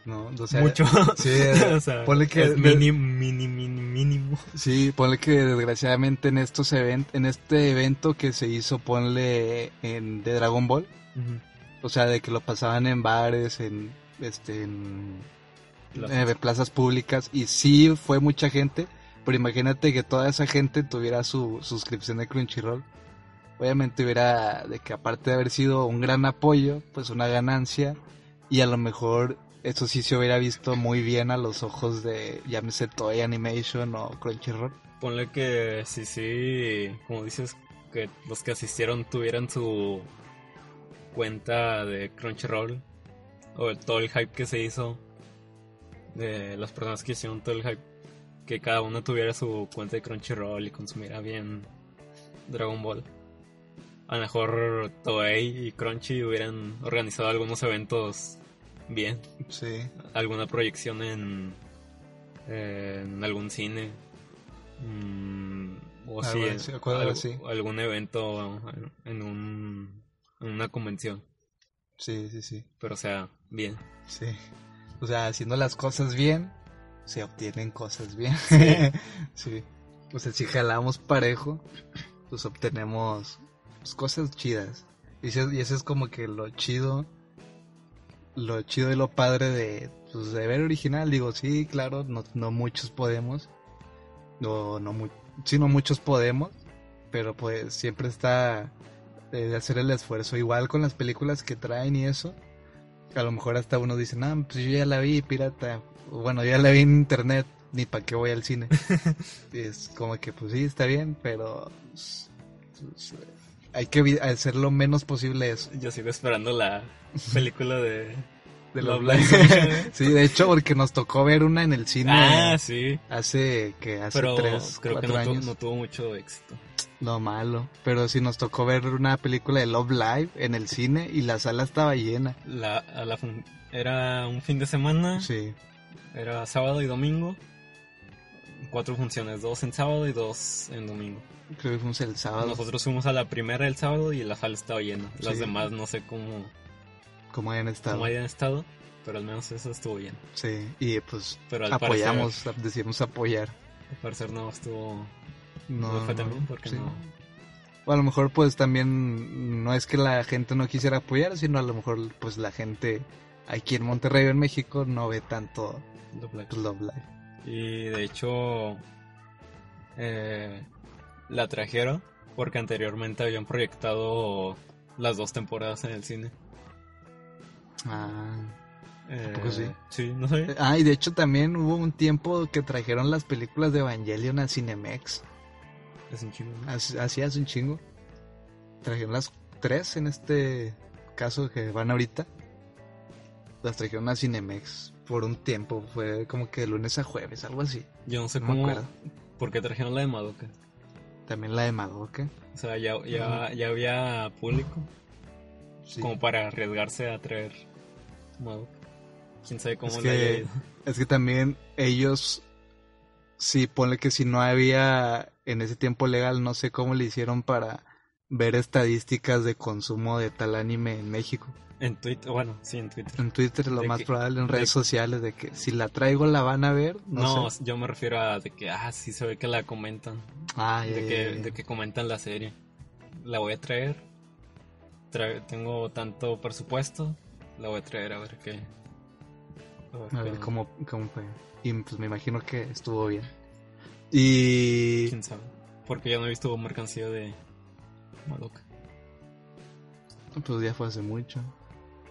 No, o sea, mucho. Sí, [laughs] eh, o sea, ponle que es de- mínimo, mínimo, mínimo. sí, ponle que desgraciadamente en estos event, en este evento que se hizo, ponle en de Dragon Ball, o sea, de que lo pasaban en bares, en este en Plazas. eh, plazas públicas y sí fue mucha gente, pero imagínate que toda esa gente tuviera su suscripción de Crunchyroll. Obviamente hubiera de que aparte de haber sido un gran apoyo, pues una ganancia y a lo mejor eso sí se hubiera visto muy bien a los ojos de llámese Toei Animation o Crunchyroll. Ponle que sí, sí, como dices, que los que asistieron tuvieran su cuenta de Crunchyroll o el- todo el hype que se hizo de las personas que hicieron todo el hype, que cada uno tuviera su cuenta de Crunchyroll y consumiera bien Dragon Ball. A lo mejor Toei y Crunchy hubieran organizado algunos eventos bien. Sí. alguna proyección en, en algún cine mm, o Algo sí, algo- así. algún evento en, en un, en una convención Sí, sí, sí. pero o sea bien Sí. O sea, haciendo las cosas bien, se obtienen cosas bien. Sí. [laughs] sí. O sea, si jalamos parejo, pues obtenemos pues, cosas chidas. Y eso, y eso es como que lo chido, lo chido y lo padre de, pues, de ver original. Digo, sí, claro, no, no muchos podemos. No, no, mu sí, no muchos podemos. Pero pues siempre está eh, de hacer el esfuerzo. Igual con las películas que traen y eso. A lo mejor hasta uno dice, no, pues yo ya la vi pirata. O, Bueno, ya la vi en internet, ni para qué voy al cine. y [laughs] es como que, pues sí, está bien, pero pues, pues, hay que hacer lo menos posible eso. yo sigo esperando la película de [laughs] de Love Live [laughs] sí, de hecho, porque nos tocó ver una en el cine Ah, sí. hace que hace Pero tres, creo que cuatro no, tu- años. no tuvo mucho éxito. No malo, pero sí nos tocó ver una película de Love Live en el cine y la sala estaba llena. La, a la era un fin de semana, Sí, era sábado y domingo. Cuatro funciones, dos en sábado y dos en domingo. creo que fuimos el sábado. Nosotros fuimos a la primera el sábado y la sala estaba llena. Las Sí. demás no sé cómo, Como hayan estado. cómo hayan estado, pero al menos esa estuvo llena. Sí, y pues Pero al apoyamos, decidimos apoyar. parecer, al parecer no estuvo... No, No fue tan bien porque sí. no... O a lo mejor pues también no es que la gente no quisiera apoyar, sino a lo mejor pues la gente aquí en Monterrey o en México no ve tanto doblaje. pues, Love Live. Y de hecho, eh, la trajeron porque anteriormente habían proyectado las dos temporadas en el cine. Ah. Eh, poco sí? Sí, no sé. Ah, y de hecho también hubo un tiempo que trajeron las películas de Evangelion a Cinemex. Es un chingo. ¿no? Así, así hace un chingo. Trajeron las tres en este caso que van ahorita. Las trajeron a Cinemex por un tiempo. Fue como que de lunes a jueves, algo así. Yo no sé No me cómo. acuerdo. ¿Por qué trajeron la de Madoka? También la de Madoka. O sea, ya, ya, ya había público Sí. como para arriesgarse a traer Madoka. Quién sabe cómo Es le haya que, ido. [laughs] es que también ellos, sí, ponle que si no había en ese tiempo legal, no sé cómo le hicieron para ver estadísticas de consumo de tal anime en México. En Twitter, bueno, sí, en Twitter. En Twitter lo De más que- probable, en de redes sociales, de que si la traigo la van a ver, no, No, sé. yo me refiero a de que, ah, sí se ve que la comentan. Ah, ya, de, ya, que, ya. de que comentan la serie. La voy a traer. Tra- tengo tanto presupuesto. La voy a traer a ver qué. A ver qué- cómo, cómo fue. Y pues me imagino que estuvo bien. Y Quién sabe. Porque yo no he visto mercancía de Madoka. pues ya fue hace mucho.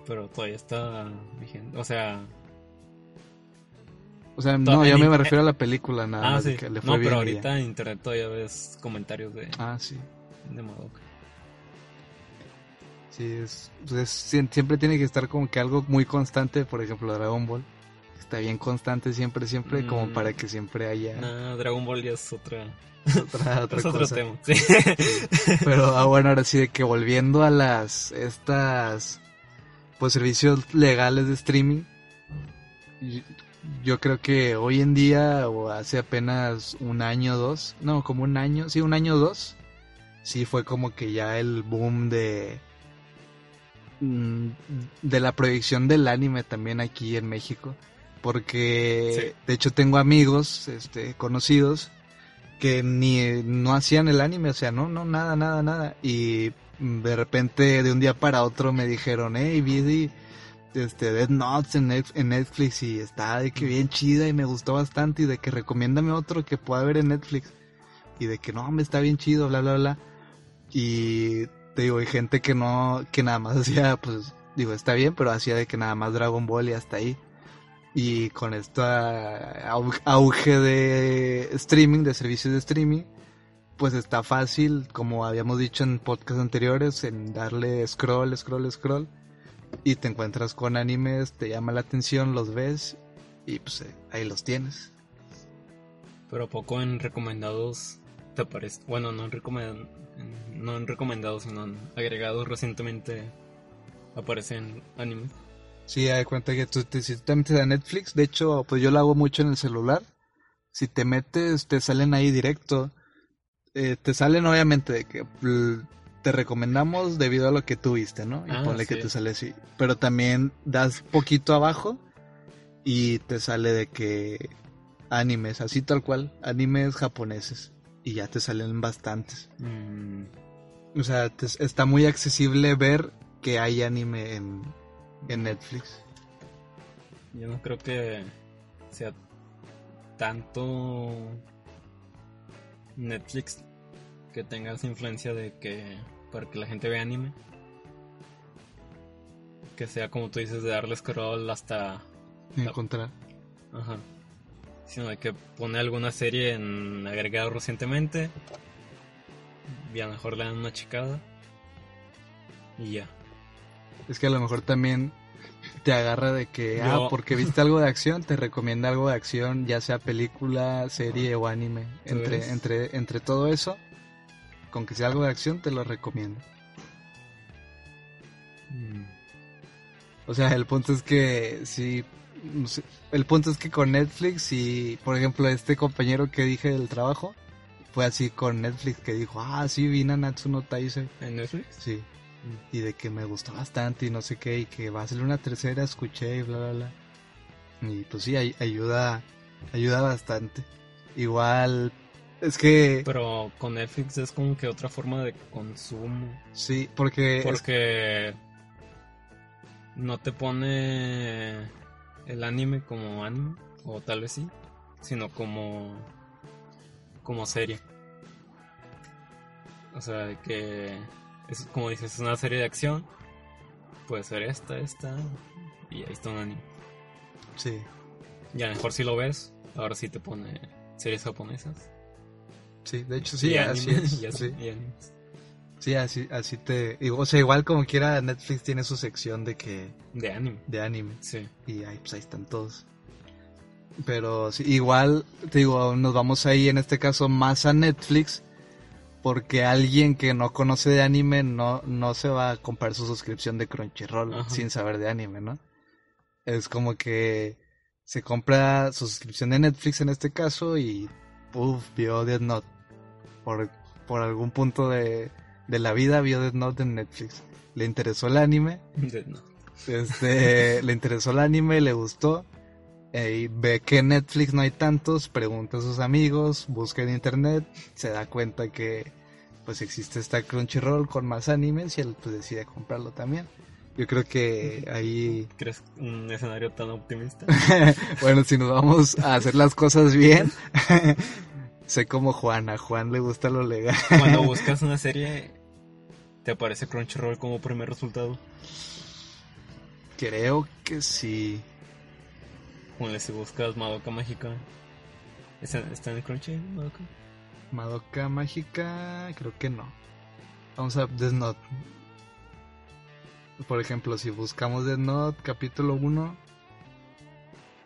Pero todavía está vigente. O sea. O sea, no, yo me refiero a la película nada ah, más, sí. que le fue No, bien pero ya. ahorita en internet todavía ves comentarios de, Ah, sí. de Madoka. Sí, es, pues es- sie- siempre tiene que estar como que algo muy constante, por ejemplo Dragon Ball. Está bien constante siempre, siempre, como Mm. para que siempre haya Nah, Dragon Ball ya es otra. [laughs] otra, otra es otro cosa. tema. [laughs] Sí. Pero ah, bueno, ahora sí de que volviendo a las estas pues servicios legales de streaming, yo creo que hoy en día o hace apenas un año o dos, no, como un año, sí, un año o dos, sí fue como que ya el boom de mm, de la proyección del anime también aquí en México, porque de hecho tengo amigos, este, conocidos que ni no hacían el anime, o sea, no, no, nada, nada, nada. Y de repente, de un día para otro, me dijeron, hey, vi este, Dead Notes en Netflix y está de que bien chida y me gustó bastante y de que recomiéndame otro que pueda ver en Netflix. Y de que no, me está bien chido, bla, bla, bla. Y te digo, hay gente que no, que nada más [laughs] hacía, pues, digo, está bien, pero hacía de que nada más Dragon Ball y hasta ahí. Y con este auge de streaming, de servicios de streaming, pues está fácil, como habíamos dicho en podcasts anteriores, en darle scroll, scroll, scroll. Y te encuentras con animes, te llama la atención, los ves y pues eh, ahí los tienes. Pero poco en recomendados te aparece. Bueno, no en, recomen- en- no en recomendados, sino en agregados recientemente aparecen animes. Sí, hay cuenta que tú te, si tú te metes a Netflix, de hecho, pues yo lo hago mucho en el celular. Si te metes, te salen ahí directo. Eh, te salen obviamente de que te recomendamos debido a lo que tú viste, ¿no? Y Ah, ponle que te sale así. Pero también das poquito abajo y te sale de que animes, así tal cual, animes japoneses. Y ya te salen bastantes. Mm, O sea, te- está muy accesible ver que hay anime en, en Netflix. yo no creo que sea tanto Netflix que tenga esa influencia de que para que la gente vea anime. Que sea como tú dices de darle scroll hasta Encontrar. Ajá. Sino de que pone alguna serie en agregado recientemente. Y a lo mejor le dan una chicada. Y ya. Es que a lo mejor también te agarra de que, ah, porque viste algo de acción, te recomienda algo de acción, ya sea película, serie o anime. Entre, ves? entre, entre todo eso, con que sea algo de acción, te lo recomiendo. Mm, O sea, el punto es que si el punto es que con Netflix y por ejemplo este compañero que dije del trabajo fue así con Netflix que dijo, "Ah, sí vi Nanatsu no Taizai." ¿En Netflix? Sí. Y de que me gustó bastante y no sé qué y que va a salir una tercera, escuché y bla bla bla. Y pues sí, ay- ayuda ayuda bastante. Igual es que Pero con Netflix es como que otra forma de consumo. sí, porque es- Porque no te pone el anime como anime, o tal vez sí, sino como como serie. O sea, de que es como dices, es una serie de acción. Puede ser esta, esta, y ahí está un anime. sí. Y a lo mejor si lo ves, ahora sí te pone series japonesas. Sí, de hecho sí, y así anime, es. y así, sí. y animes. Sí, así, así te... O sea, igual como quiera Netflix tiene su sección de que... De anime, de anime. sí. Y ahí, pues ahí están todos. Pero sí, igual, te digo, nos vamos ahí en este caso más a Netflix. Porque alguien que no conoce de anime no, no se va a comprar su suscripción de Crunchyroll Ajá. sin saber de anime, ¿no? Es como que se compra su suscripción de Netflix en este caso y uff, vio Death Note. Por, por algún punto de, de la vida vio Death Note en Netflix. Le interesó el anime De- no. este, [laughs] le interesó el anime, le gustó. Eh, ve que en Netflix no hay tantos, pregunta a sus amigos, busca en internet, se da cuenta que pues existe esta Crunchyroll con más animes y él pues decide comprarlo también. Yo creo que ahí, ¿Crees un escenario tan optimista? [laughs] bueno, si nos vamos a hacer las cosas bien, [laughs] sé como Juan, a Juan le gusta lo legal. Cuando buscas [laughs] una serie, te aparece Crunchyroll como primer resultado. Creo que sí. Ponle si buscas Madoka Mágica. ¿Está, está en Crunchy, Madoka? Madoka Mágica, creo que no. Vamos a Death Note. Por ejemplo, si buscamos Death Note capítulo 1,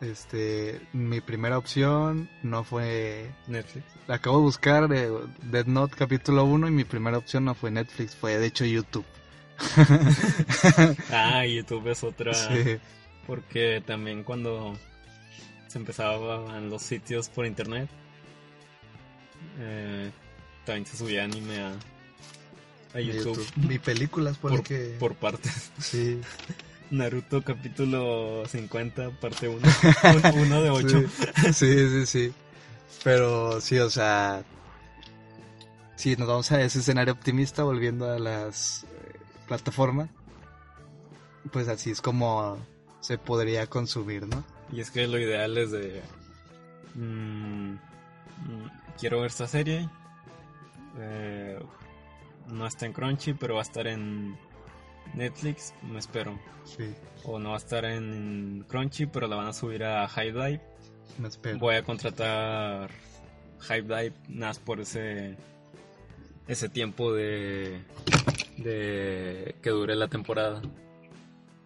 este, mi primera opción no fue... Netflix. Acabo de buscar eh, Death Note capítulo 1 y mi primera opción no fue Netflix, fue de hecho YouTube. [laughs] Ah, YouTube es otra. [laughs] Sí, Porque también cuando se empezaban los sitios por internet, eh, también se subía anime a, a de YouTube. Mi películas, por, Por, que... por partes. Sí, [laughs] Naruto capítulo 50, parte 1. [laughs] Uno de 8. Sí, sí, sí, sí. Pero sí, o sea, si nos vamos a ese escenario optimista, volviendo a las eh, plataformas, pues así es como se podría consumir, ¿no? Y es que lo ideal es de... mm, mm, quiero ver esta serie. eh, no está en Crunchy, pero va a estar en Netflix. Me espero. Sí, O no va a estar en Crunchy, pero la van a subir a High Dive. me espero. Voy a contratar High Dive nada más por ese ese tiempo de de que dure la temporada.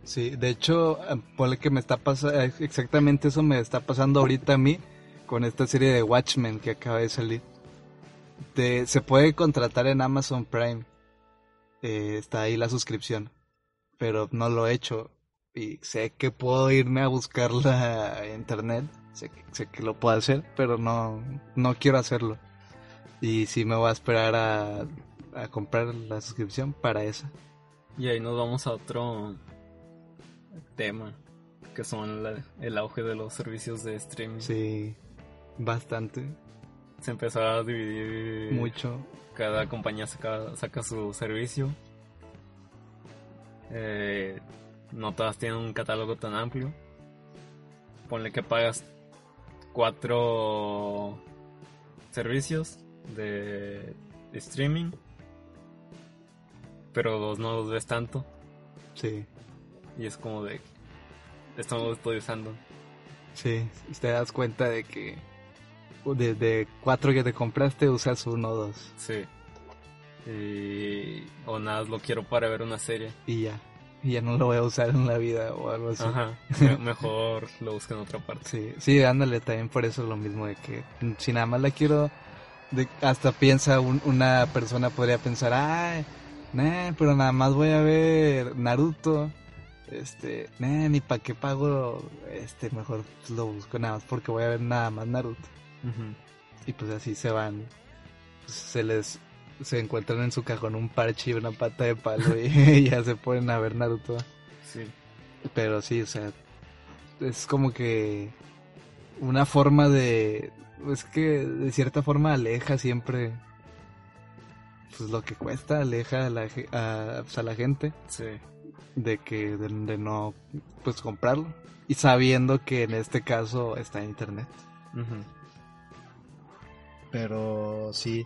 Sí, de hecho, eh, ponle que me está pasando, exactamente eso me está pasando ahorita a mí con esta serie de Watchmen que acaba de salir. Se puede contratar en Amazon Prime. Eh, está ahí la suscripción. Pero no lo he hecho. Y sé que puedo irme a buscarla a internet. Sé, que- sé que lo puedo hacer, pero no, no quiero hacerlo. Y sí me voy a esperar a, a comprar la suscripción para esa. Y ahí nos vamos a otro tema, que son la- el auge de los servicios de streaming. Sí, bastante. Se empezó a dividir Mucho. cada compañía saca, saca su servicio. Eh, no todas tienen un catálogo tan amplio. Ponle que pagas cuatro servicios de, de streaming, pero dos no los ves tanto. Sí, Y es como de. Esto no lo estoy usando. sí. Te das cuenta de que de, de cuatro que te compraste usas uno o dos. Sí. Y, o nada, lo quiero para ver una serie. Y ya. y ya no lo voy a usar en la vida o algo así. Ajá, [laughs] me- mejor lo busco en otra parte. Sí, sí, ándale, también por eso lo mismo de que si nada más la quiero, de, hasta piensa un- una persona podría pensar, ay, nah, pero nada más voy a ver Naruto, este, nah, ni para qué pago, este, mejor lo busco nada más porque voy a ver nada más Naruto. Y pues así se van, pues, se les, se encuentran en su cajón un parche y una pata de palo [laughs] y ya se ponen a ver Naruto. Sí. Pero sí, o sea, es como que una forma de... Es que de cierta forma aleja siempre pues lo que cuesta, aleja a la, a, pues, a la gente Sí. De que de, de no pues comprarlo y sabiendo que en este caso está en internet. Pero sí,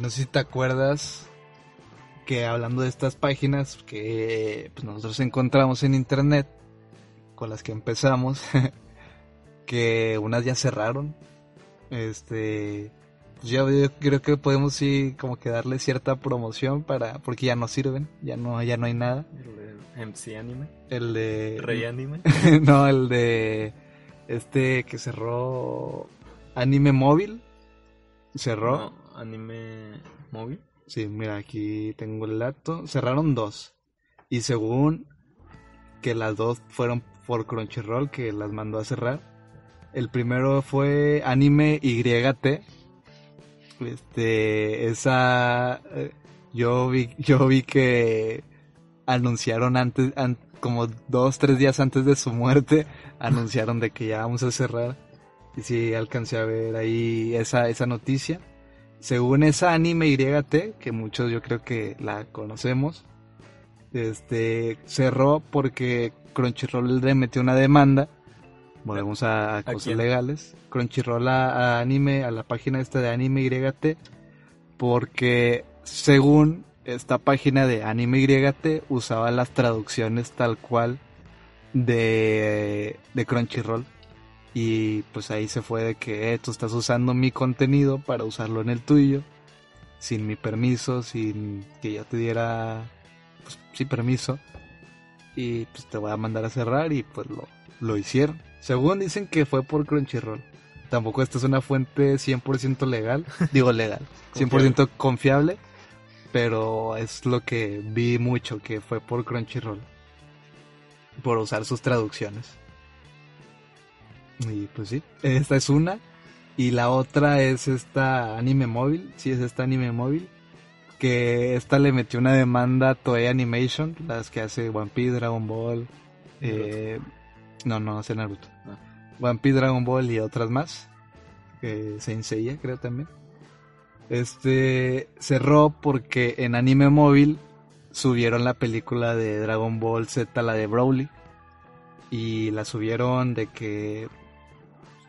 no sé si te acuerdas que hablando de estas páginas que pues, nosotros encontramos en internet, con las que empezamos, [laughs] que unas ya cerraron. Este, ya yo creo que podemos sí como que darle cierta promoción para, porque ya no sirven, ya no, ya no hay nada. El de MC Anime. El de Rey Anime. [laughs] no, el de este que cerró Anime Móvil. Cerró. No, anime móvil. Sí, mira, aquí tengo el dato. Cerraron dos. Y según que las dos fueron por Crunchyroll, que las mandó a cerrar. El primero fue Anime YT. Este, esa. Yo vi, yo vi que anunciaron antes, an- como dos, tres días antes de su muerte, anunciaron de que ya vamos a cerrar. Y sí, alcancé a ver ahí esa, esa noticia. Según esa anime YT, que muchos yo creo que la conocemos, este cerró porque Crunchyroll le metió una demanda. Volvemos a, a cosas legales. Crunchyroll a, a anime, a la página esta de anime YT, porque según esta página de anime YT usaba las traducciones tal cual de, de Crunchyroll. Y pues ahí se fue de que eh, tú estás usando mi contenido para usarlo en el tuyo, sin mi permiso, sin que yo te diera, pues sí, permiso. Y pues te voy a mandar a cerrar y pues lo, lo hicieron. Según dicen que fue por Crunchyroll. Tampoco esta es una fuente 100% legal, digo legal, [laughs] 100% confiable, pero es lo que vi mucho, que fue por Crunchyroll. Por usar sus traducciones. Y pues sí, esta es una. Y la otra es esta anime móvil. Sí, es esta anime móvil. Que esta le metió una demanda a Toei Animation, las que hace One Piece, Dragon Ball. eh, no, no, hace Naruto. Ah. One Piece, Dragon Ball y otras más. Eh, Saint Seiya, creo también. Este cerró porque en anime móvil subieron la película de Dragon Ball Z, la de Broly. Y la subieron de que.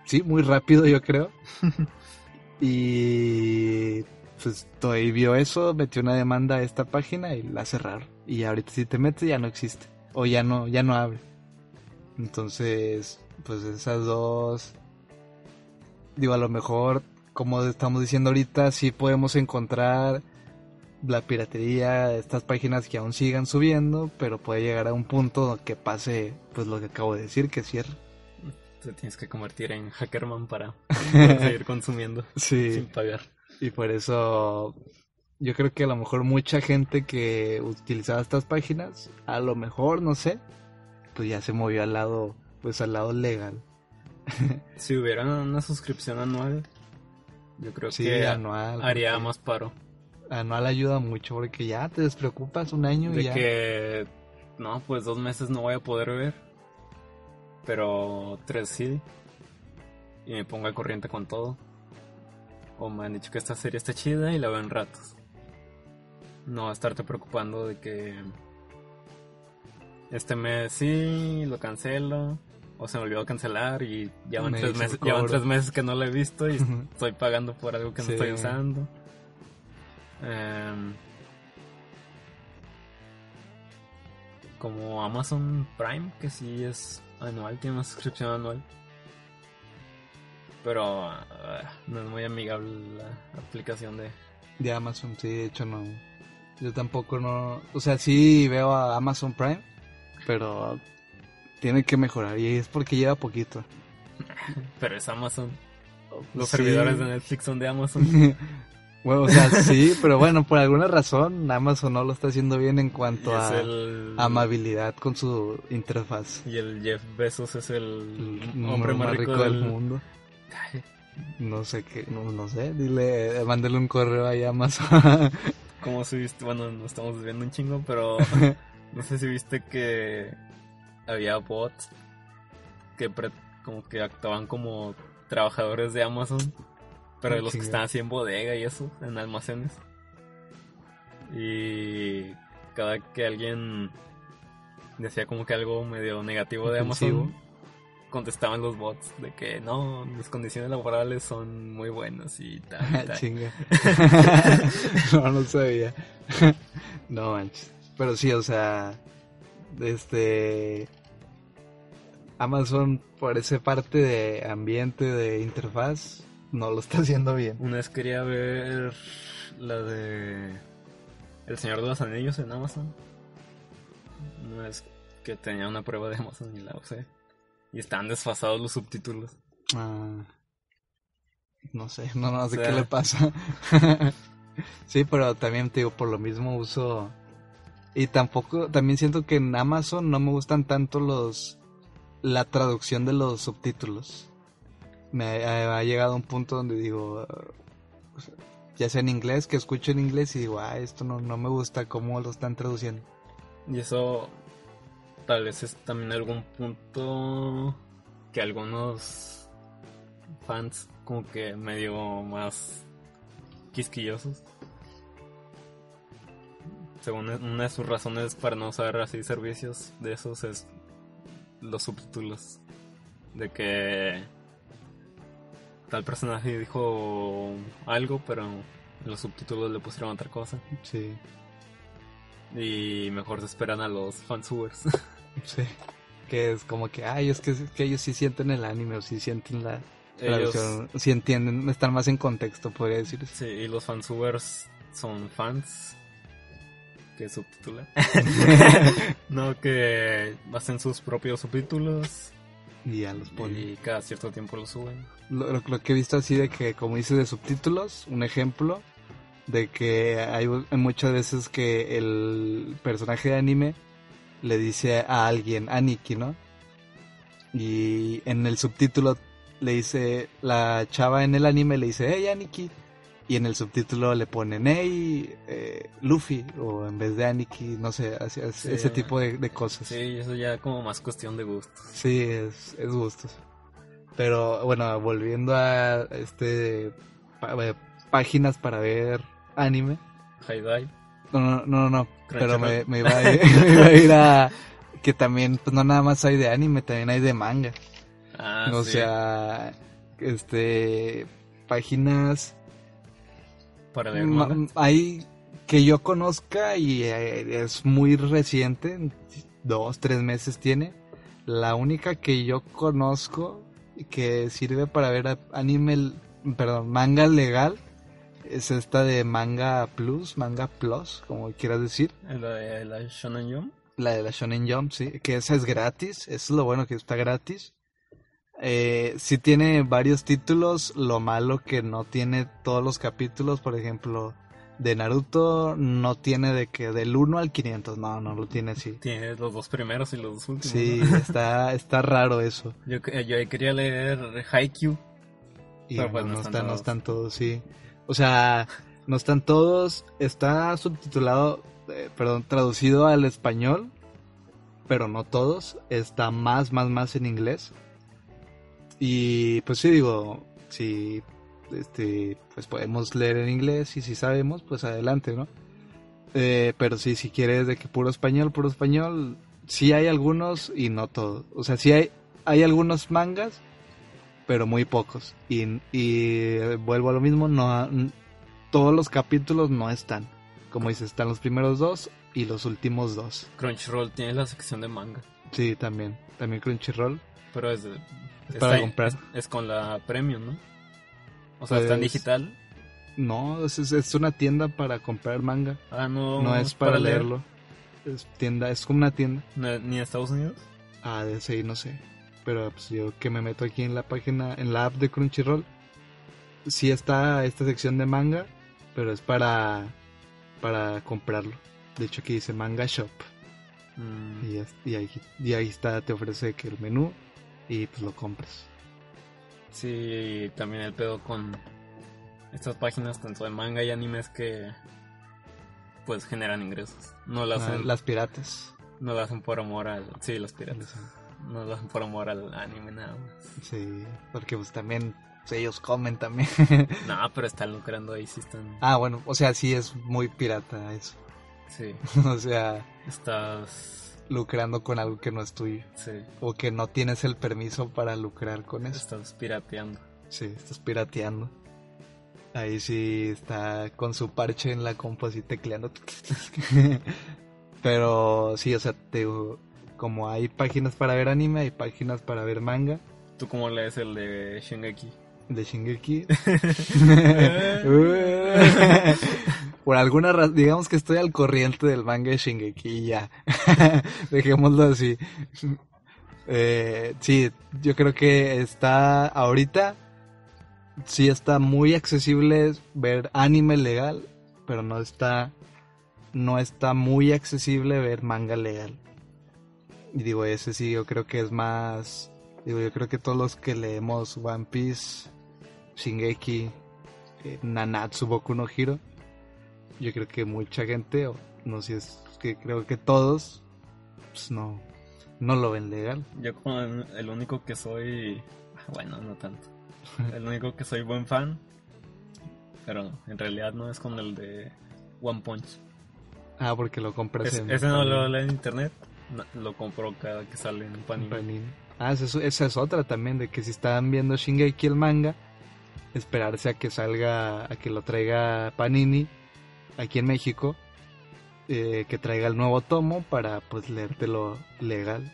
Sí, muy rápido, yo creo. [laughs] y. Pues Toei vio eso, metió una demanda a esta página y la cerraron. Y ahorita si te metes ya no existe. O ya no, ya no abre. Entonces, pues esas dos. Digo, a lo mejor, como estamos diciendo ahorita, sí podemos encontrar la piratería, estas páginas que aún sigan subiendo, pero puede llegar a un punto que pase, pues lo que acabo de decir, que cierre. Te tienes que convertir en hackerman para poder [laughs] seguir consumiendo sin pagar. y por eso yo creo que a lo mejor mucha gente que utilizaba estas páginas, a lo mejor, no sé, pues ya se movió al lado, pues al lado legal. [laughs] Si hubiera una suscripción anual, yo creo Sí, que anual. haría más paro. Anual ayuda mucho porque ya te despreocupas un año y De ya. que, no, pues dos meses no voy a poder ver, pero tres sí. Y me pongo al corriente con todo. O me han dicho que esta serie está chida y la veo en ratos. No estarte preocupando de que este mes sí, lo cancelo. O se me olvidó cancelar y ya van, Me tres meses, el ya van cobro. tres meses que no la he visto y estoy pagando por algo que no estoy usando. Em, como Amazon Prime, que sí es anual, tiene una suscripción anual. Pero ah, no es muy amigable la aplicación de... De Amazon, sí, de hecho no. Yo tampoco no. O sea, sí veo a Amazon Prime, pero tiene que mejorar y es porque lleva poquito. [laughs] Pero es Amazon. Los Sí. servidores de Netflix son de Amazon. [laughs] Bueno, o sea, sí, pero bueno, por alguna razón Amazon no lo está haciendo bien en cuanto a el... amabilidad con su interfaz. Y el Jeff Bezos es el El hombre más rico, del del mundo. Ay, No sé qué, no, no sé, dile, mándale un correo ahí a Amazon. [laughs] Como si bueno, nos estamos desviando un chingo, pero no sé si viste que había bots que pre- como que actuaban como trabajadores de Amazon, pero Ah, los que están así en bodega y eso, en almacenes. Y cada que alguien decía como que algo medio negativo de. Amazon, contestaban los bots de que no, mis condiciones laborales son muy buenas y tal. y tal. Chinga. [laughs] no, no sabía. [laughs] no manches. Pero sí, o sea, este Amazon por esa parte de ambiente, de interfaz, no lo está haciendo bien. Una vez quería ver la de El Señor de los Anillos en Amazon. Una vez que tenía una prueba de Amazon y la usé. Y estaban desfasados los subtítulos. Ah, no sé, no, no sé O sea- qué le pasa. [laughs] sí, pero también te digo, por lo mismo uso... Y tampoco, también siento que en Amazon no me gustan tanto los... La traducción de los subtítulos. Me ha, llegado a un punto donde digo... ya sea en inglés, que escucho en inglés y digo, ah, esto no, no me gusta cómo lo están traduciendo. Y eso tal vez es también algún punto que algunos fans como que medio más quisquillosos. Según una de sus razones para no usar así servicios de esos es los subtítulos. De que tal personaje dijo algo, pero en los subtítulos le pusieron otra cosa. Sí, Y mejor se esperan a los fansubers. [laughs] sí. Que es como que, ay, es que, que ellos sí sienten el anime o sí sienten la, Ellos, sí entienden, están más en contexto, podría decirse. sí, y los fansubers son fans que subtitulan. [laughs] no que hacen sus propios subtítulos Y ya los ponen. y cada cierto tiempo los suben. Lo, lo- lo que he visto así de que, como dice de subtítulos, un ejemplo de que hay muchas veces que el personaje de anime le dice a alguien, Aniki, ¿no? Y en el subtítulo le dice, la chava en el anime le dice, hey Aniki. Y en el subtítulo le ponen, hey eh, Luffy, o en vez de Aniki, no sé, así- así- Sí, ese tipo de, de cosas. Sí, eso ya como más cuestión de gustos. Sí, es, es gustos. Pero bueno, volviendo a este eh, páginas para ver anime. Dive. No, no, no, no, pero me, me, iba a ir, [laughs] me iba a ir a que también, pues no nada más hay de anime, también hay de manga. Ah, o sí. sea, este, páginas para leer ma- manga. hay que yo conozca y eh, es muy reciente, dos, tres meses tiene. La única que yo conozco que sirve para ver anime, perdón, manga legal es esta de Manga Plus, Manga Plus, como quieras decir. La de la Shonen Jump. La de la Shonen Jump, sí, que esa es gratis, eso es lo bueno que está gratis. Eh, sí tiene varios títulos, lo malo que no tiene todos los capítulos, por ejemplo, de Naruto no tiene de que del 1 al 500, no, no lo tiene así. Tiene los dos primeros y los dos últimos. Sí, ¿no? [laughs] está, está raro eso. Yo, que- yo quería leer Haikyuu. Y Pero, pues, no, no no están están, no todos. están todos, sí. O sea, no están todos, está subtitulado, eh, perdón, traducido al español, pero no todos, está más, más, más en inglés. Y pues sí, digo, si este, pues podemos leer en inglés y si sabemos, pues adelante, ¿no? Eh, pero sí, si quieres de que puro español, puro español, sí hay algunos y no todos. O sea, sí hay, hay algunos mangas, pero muy pocos. Y, y eh, vuelvo a lo mismo, no todos los capítulos no están. Como dices, están los primeros dos y los últimos dos. Crunchyroll tiene la sección de manga. Sí, también. También Crunchyroll. Pero es, de- Es para ahí- comprar. Es, es con la Premium, ¿no? O sea, está en Pues- digital. No, es, es- una tienda para comprar manga. Ah, no. No es para, leerlo. Es tienda, es como una tienda. ¿No- ¿Ni Estados Unidos? Ah, de ahí no sé. Pero pues yo que me meto aquí en la página, en la app de Crunchyroll, sí está esta sección de manga, pero es para para comprarlo. De hecho aquí dice Manga Shop Mm, y, es- y ahí, y ahí está, te ofrece que el menú y pues lo compras. Sí, también el pedo con estas páginas tanto de manga y animes que pues generan ingresos. No lo Ah, hacen, las piratas. no lo hacen por amor al... Sí, los piratas. No lo hacen por amor al anime nada más. Sí, porque pues también pues, ellos comen también. [laughs] No, pero están lucrando ahí, sí están... ah, bueno, o sea, sí es muy pirata eso. Sí, [laughs] o sea, estás... lucrando con algo que no es tuyo. Sí, O que no tienes el permiso para lucrar con eso. estás pirateando. Sí, estás pirateando. Ahí sí está con su parche en la compu así tecleando. [laughs] Pero sí, o sea, te como hay páginas para ver anime, hay páginas para ver manga ¿Tú cómo lees el de Shingeki? de Shingeki. [laughs] [laughs] Por alguna razón, digamos que estoy al corriente del manga de Shingeki y ya. [laughs] Dejémoslo así. Eh, sí, yo creo que está ahorita, sí está muy accesible ver anime legal, pero no está, no está muy accesible ver manga legal. Y digo, ese sí, yo creo que es más, digo, yo creo que todos los que leemos One Piece, Shingeki, eh, Nanatsu Boku no Hiro, yo creo que mucha gente, o no sé, es que creo que todos, pues no, no lo ven legal. Yo como el único que soy... Bueno, no tanto. El único que soy buen fan. Pero no, en realidad no es con el de One Punch. Ah, porque lo compras Es- en ese no lo leo en internet. no, lo compro cada que sale en Panini. Panini. Ah, esa es, esa es otra también, de que si están viendo Shingeki el manga, esperarse a que salga, a que lo traiga Panini aquí en México, eh, que traiga el nuevo tomo para pues leértelo legal.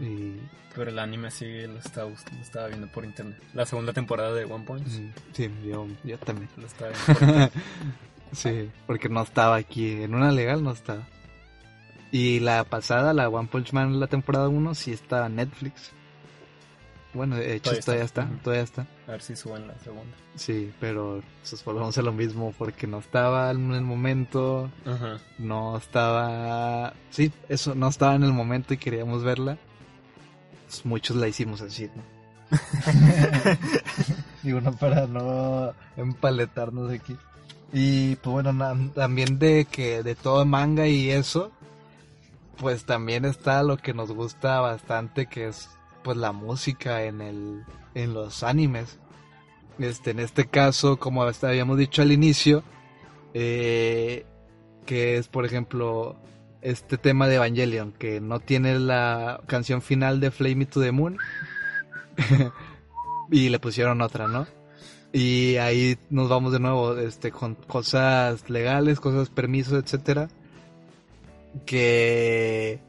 Y, Pero el anime sí lo estaba, bus- lo estaba viendo por internet. La segunda temporada de One Punch mm, sí, yo, yo también. lo estaba viendo por. [laughs] Sí, porque no estaba aquí, en una legal no estaba. Y la pasada, la One Punch Man, la temporada 1, sí estaba en Netflix. Bueno, de hecho Todavía todavía está. está, Ujú. todavía está. A ver si suben la segunda. Sí, pero pues, volvemos a lo mismo, porque no estaba en el momento, no estaba... Sí, eso, no estaba en el momento y queríamos verla. Pues, muchos la hicimos así, ¿no? [laughs] Digo, no para no empaletarnos aquí. Y pues bueno, también de que de todo manga y eso, pues también está lo que nos gusta bastante, que es pues la música en el en los animes. Este, en este caso, como habíamos dicho al inicio, eh, que es por ejemplo este tema de Evangelion, que no tiene la canción final de Flame Me to the Moon. [laughs] y le pusieron otra, ¿no? Y ahí nos vamos de nuevo, este, con cosas legales, cosas permisos, etcétera, que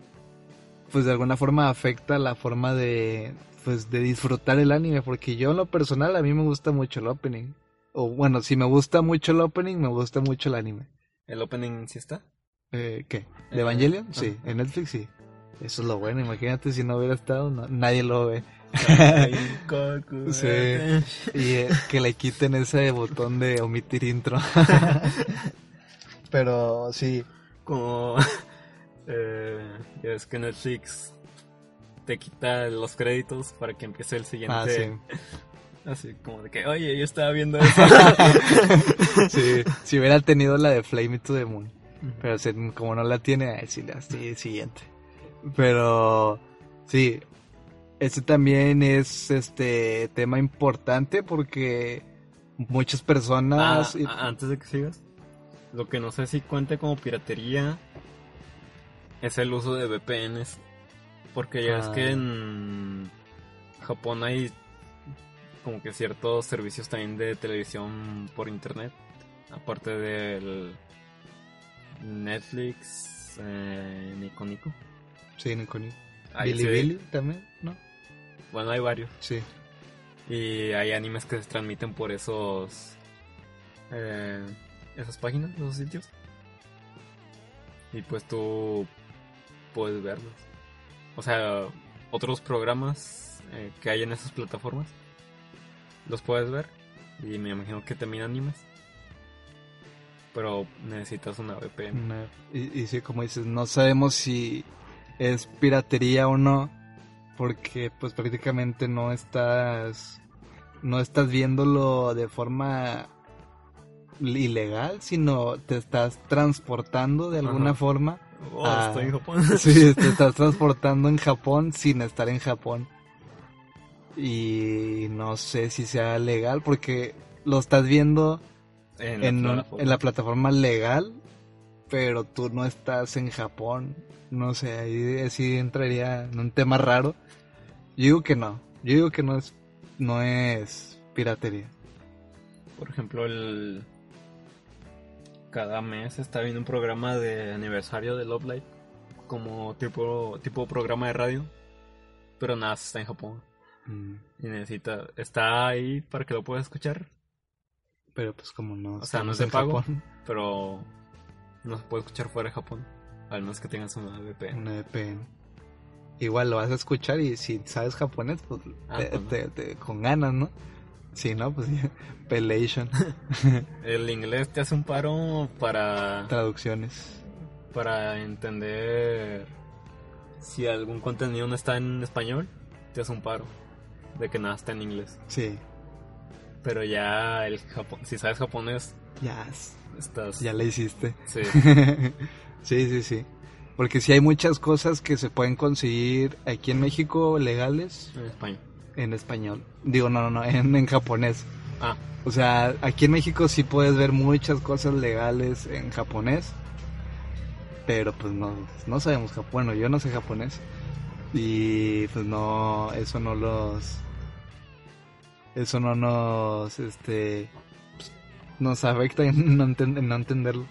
pues de alguna forma afecta la forma de pues de disfrutar el anime, porque yo en lo personal a mí me gusta mucho el opening. O bueno, si me gusta mucho el opening, me gusta mucho el anime. ¿El opening sí está? Eh, ¿Qué? Eh, ¿De Evangelion? Sí, en Netflix sí. Eso es lo bueno, imagínate si no hubiera estado, no- nadie lo ve. [laughs] Sí. Y eh, que le quiten ese botón de omitir intro. [laughs] Pero sí, Como... eh, ya ves que Netflix te quita los créditos para que empiece el siguiente. ah, sí. [laughs] Así como de que, oye, yo estaba viendo eso. [laughs] sí. Si hubiera tenido la de Flame to the Moon. Pero como no la tiene, sí, la sí, siguiente. Pero sí, este también es este tema importante porque muchas Ah, personas... y- a- antes de que sigas, lo que no sé si cuente como piratería es el uso de VPNs. Porque ya es Ah. que en Japón hay como que ciertos servicios también de televisión por internet. Aparte del Netflix, eh, Nico Nico. Sí, Nico, Nico. Billy también, ¿no? Bueno, hay varios. Sí. Y hay animes que se transmiten por esos. Eh, esas páginas, esos sitios. Y pues tú puedes verlos. O sea, otros programas eh, que hay en esas plataformas los puedes ver. Y me imagino que también animes. Pero necesitas una VPN. Una- y, y sí, como dices, no sabemos si es piratería o no, porque pues prácticamente no estás, no estás viéndolo de forma ilegal, sino te estás transportando de alguna Ajá. forma. Oh, Ah. estoy en Japón. [laughs] Sí, [laughs] te estás transportando en Japón sin estar en Japón. Y no sé si sea legal porque lo estás viendo en, la en, un- plataforma. en la plataforma legal, pero tú no estás en Japón. No sé, ahí sí entraría en un tema raro. Yo digo que no. Yo digo que no es, no es piratería. Por ejemplo, el cada mes está viendo un programa de aniversario de Love Live como tipo tipo programa de radio, pero nada, está en Japón Mm, y necesita está ahí para que lo puedas escuchar, Pero pues como no. O sea, no es de pago. Japón, pero no se puede escuchar fuera de Japón, al menos que tengas una VPN. una VPN. Igual lo vas a escuchar y si sabes japonés, pues, Ah, te- pues no. te- te- con ganas, ¿no? Si no, pues Pelation, [laughs] El inglés te hace un paro para traducciones. para entender si algún contenido no está en español, te hace un paro de que nada está en inglés. Sí, Pero ya el Japón, si sabes japonés, ya, estás... ya le hiciste. Sí, [laughs] sí, sí, sí. Porque sí hay muchas cosas que se pueden conseguir aquí en México legales en español. En español. Digo, no, no, no, [laughs] en, en japonés. Ah, O sea, aquí en México sí puedes ver muchas cosas legales en japonés. Pero pues no, no sabemos japonés. Bueno, yo no sé japonés. Y pues no, eso no los... Eso no nos, este... pues, nos afecta en no, enten- en no entenderlo.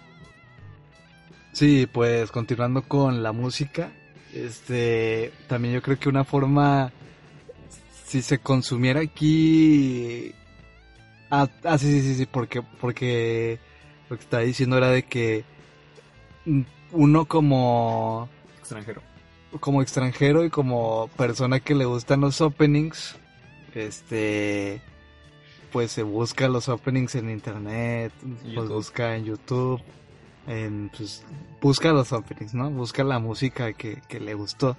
Sí, pues continuando con la música, este, también yo creo que una forma, si se consumiera aquí, ah, ah, sí, sí, sí, sí, porque, porque lo que estaba diciendo era de que mm, uno como, extranjero. como extranjero y como persona que le gustan los openings, este, pues se busca los openings en internet, pues YouTube. busca en YouTube, en, pues busca los openings, ¿no? Busca la música que, que le gustó.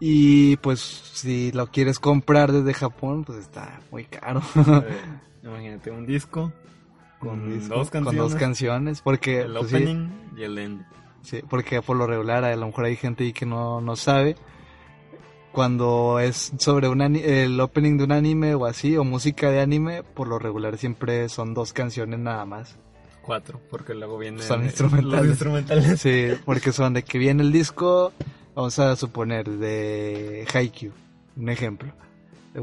Y pues si lo quieres comprar desde Japón, pues está muy caro. [laughs] Eh, [laughs] imagínate un disco con Un disco dos Con dos canciones, porque el pues, sí, opening y el ending. Sí, porque por lo regular a lo mejor hay gente ahí que no, no sabe. Cuando es sobre un el opening de un anime o así, o música de anime, por lo regular siempre son dos canciones nada más. Cuatro, porque luego vienen Son eh, instrumentales. los instrumentales. Sí, porque son de que viene el disco, vamos a suponer, de Haikyuu, un ejemplo.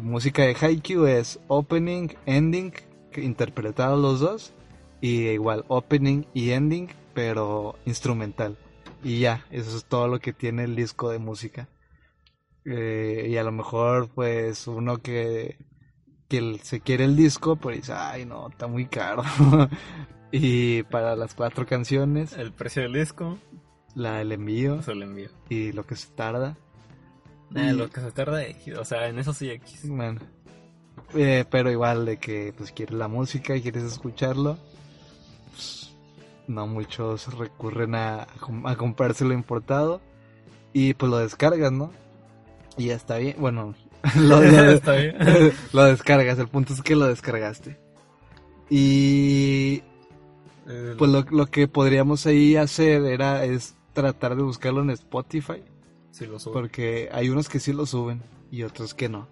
Música de Haikyuu es opening, ending, interpretados los dos, y igual opening y ending, pero instrumental. Y ya, eso es todo lo que tiene el disco de música. Eh, y a lo mejor, pues, uno que, que se quiere el disco, pues dice, ay, no, está muy caro. [laughs] y para las cuatro canciones, El precio del disco, la el envío y lo que se tarda. Y- lo que se tarda o sea, en eso sí X. Bueno, eh, pero igual de que pues quieres la música y quieres escucharlo, pues, no muchos recurren a, a comprárselo importado y pues lo descargas, ¿no? Y ya está bien, bueno, [laughs] lo, lo- [laughs] Está bien. [laughs] lo descargas, el punto es que lo descargaste. Y Eh, pues lo, lo que podríamos ahí hacer era es tratar de buscarlo en Spotify. sí lo subo. Porque hay unos que sí lo suben y otros que no.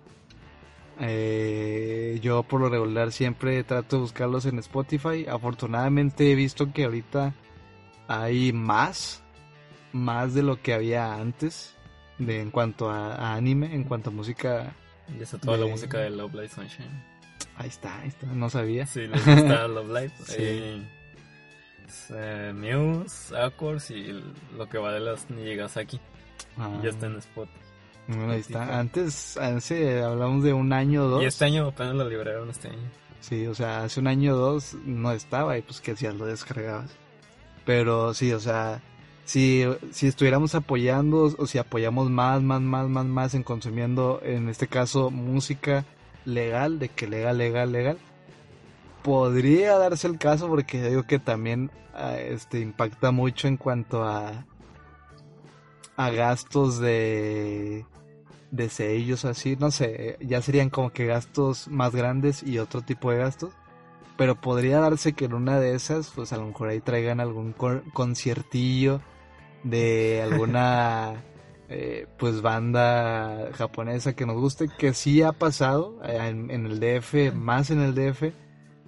Eh, yo por lo regular siempre trato de buscarlos en Spotify. Afortunadamente he visto que ahorita hay más, más de lo que había antes. De, en cuanto a, a anime, en cuanto a música. Y está toda la música de Love Live Sunshine. Ahí está, ahí está, no sabía. Sí, les gusta [laughs] Love Live. Sí. Ahí, eh, Muse, Accords y lo que va de las Nijigasaki. Ah, Ya está en Spot. bueno, ahí está. Spotify. Antes, antes hablamos de un año o dos. Y este año apenas lo liberaron este año. Sí, o sea, hace un año o dos no estaba y pues que hacías, lo descargabas. Pero sí, o sea, si, si estuviéramos apoyando o si apoyamos más, más, más, más, más en consumiendo, en este caso, música legal, de que legal, legal, legal, podría darse el caso porque digo que también ah, este impacta mucho en cuanto a a gastos de de sellos así, no sé, ya serían como que gastos más grandes y otro tipo de gastos, pero podría darse que en una de esas, pues a lo mejor ahí traigan algún conciertillo de [laughs] alguna eh, pues banda japonesa que nos guste, que sí ha pasado eh, en, en el DF, más en el DF,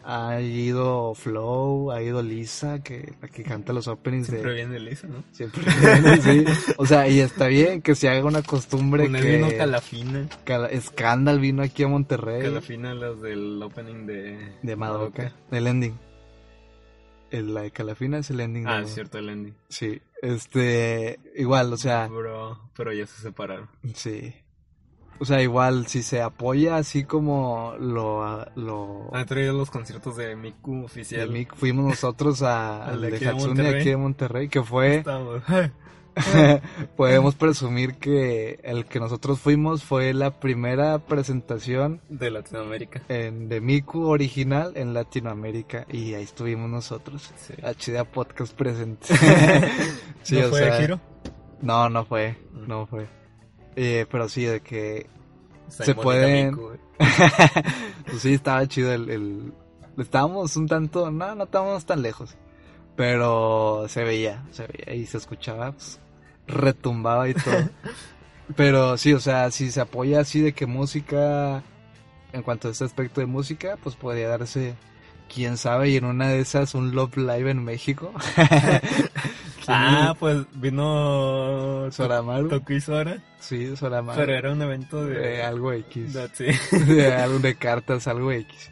ha ido Flow, ha ido Lisa, que la que canta los openings Siempre viene Lisa, ¿no? Siempre viene, sí. O sea, y está bien que se haga una costumbre Con el que... vino Calafina. Cala- Scandal vino aquí a Monterrey. Calafina, las del opening de... De Madoka. El ending. El, la de Calafina es el ending. Ah, de- es cierto, el ending. Sí. Este, igual, o sea, Bro, pero ya se separaron. sí. O sea, igual, si se apoya así como lo... lo Han traído los conciertos de Miku de oficial. Mick, fuimos nosotros a, [laughs] Al de de de Hatsune aquí de Monterrey, que fue... [laughs] Podemos presumir que el que nosotros fuimos fue la primera presentación de Latinoamérica. en, de Miku original en Latinoamérica y ahí estuvimos nosotros. Sí. HDA Podcast presente. [laughs] Sí, ¿No o fue sea, Hiro? No, no fue, Mm. no fue. Eh, pero sí, de que Está se pueden- [laughs] pues sí, estaba chido el, el- Estábamos un tanto... No, no estábamos tan lejos. Pero se veía, se veía y se escuchaba, pues, retumbaba y todo. [laughs] pero sí, o sea, si se apoya así de que música... En cuanto a este aspecto de música, pues podría darse... Quién sabe, y en una de esas un Love Live en México. [laughs] Ah, pues vino Soramaru. Toku y Sora, Sí, Soramaru. pero era un evento de... de algo X. sí. [laughs] de algo de cartas, algo X.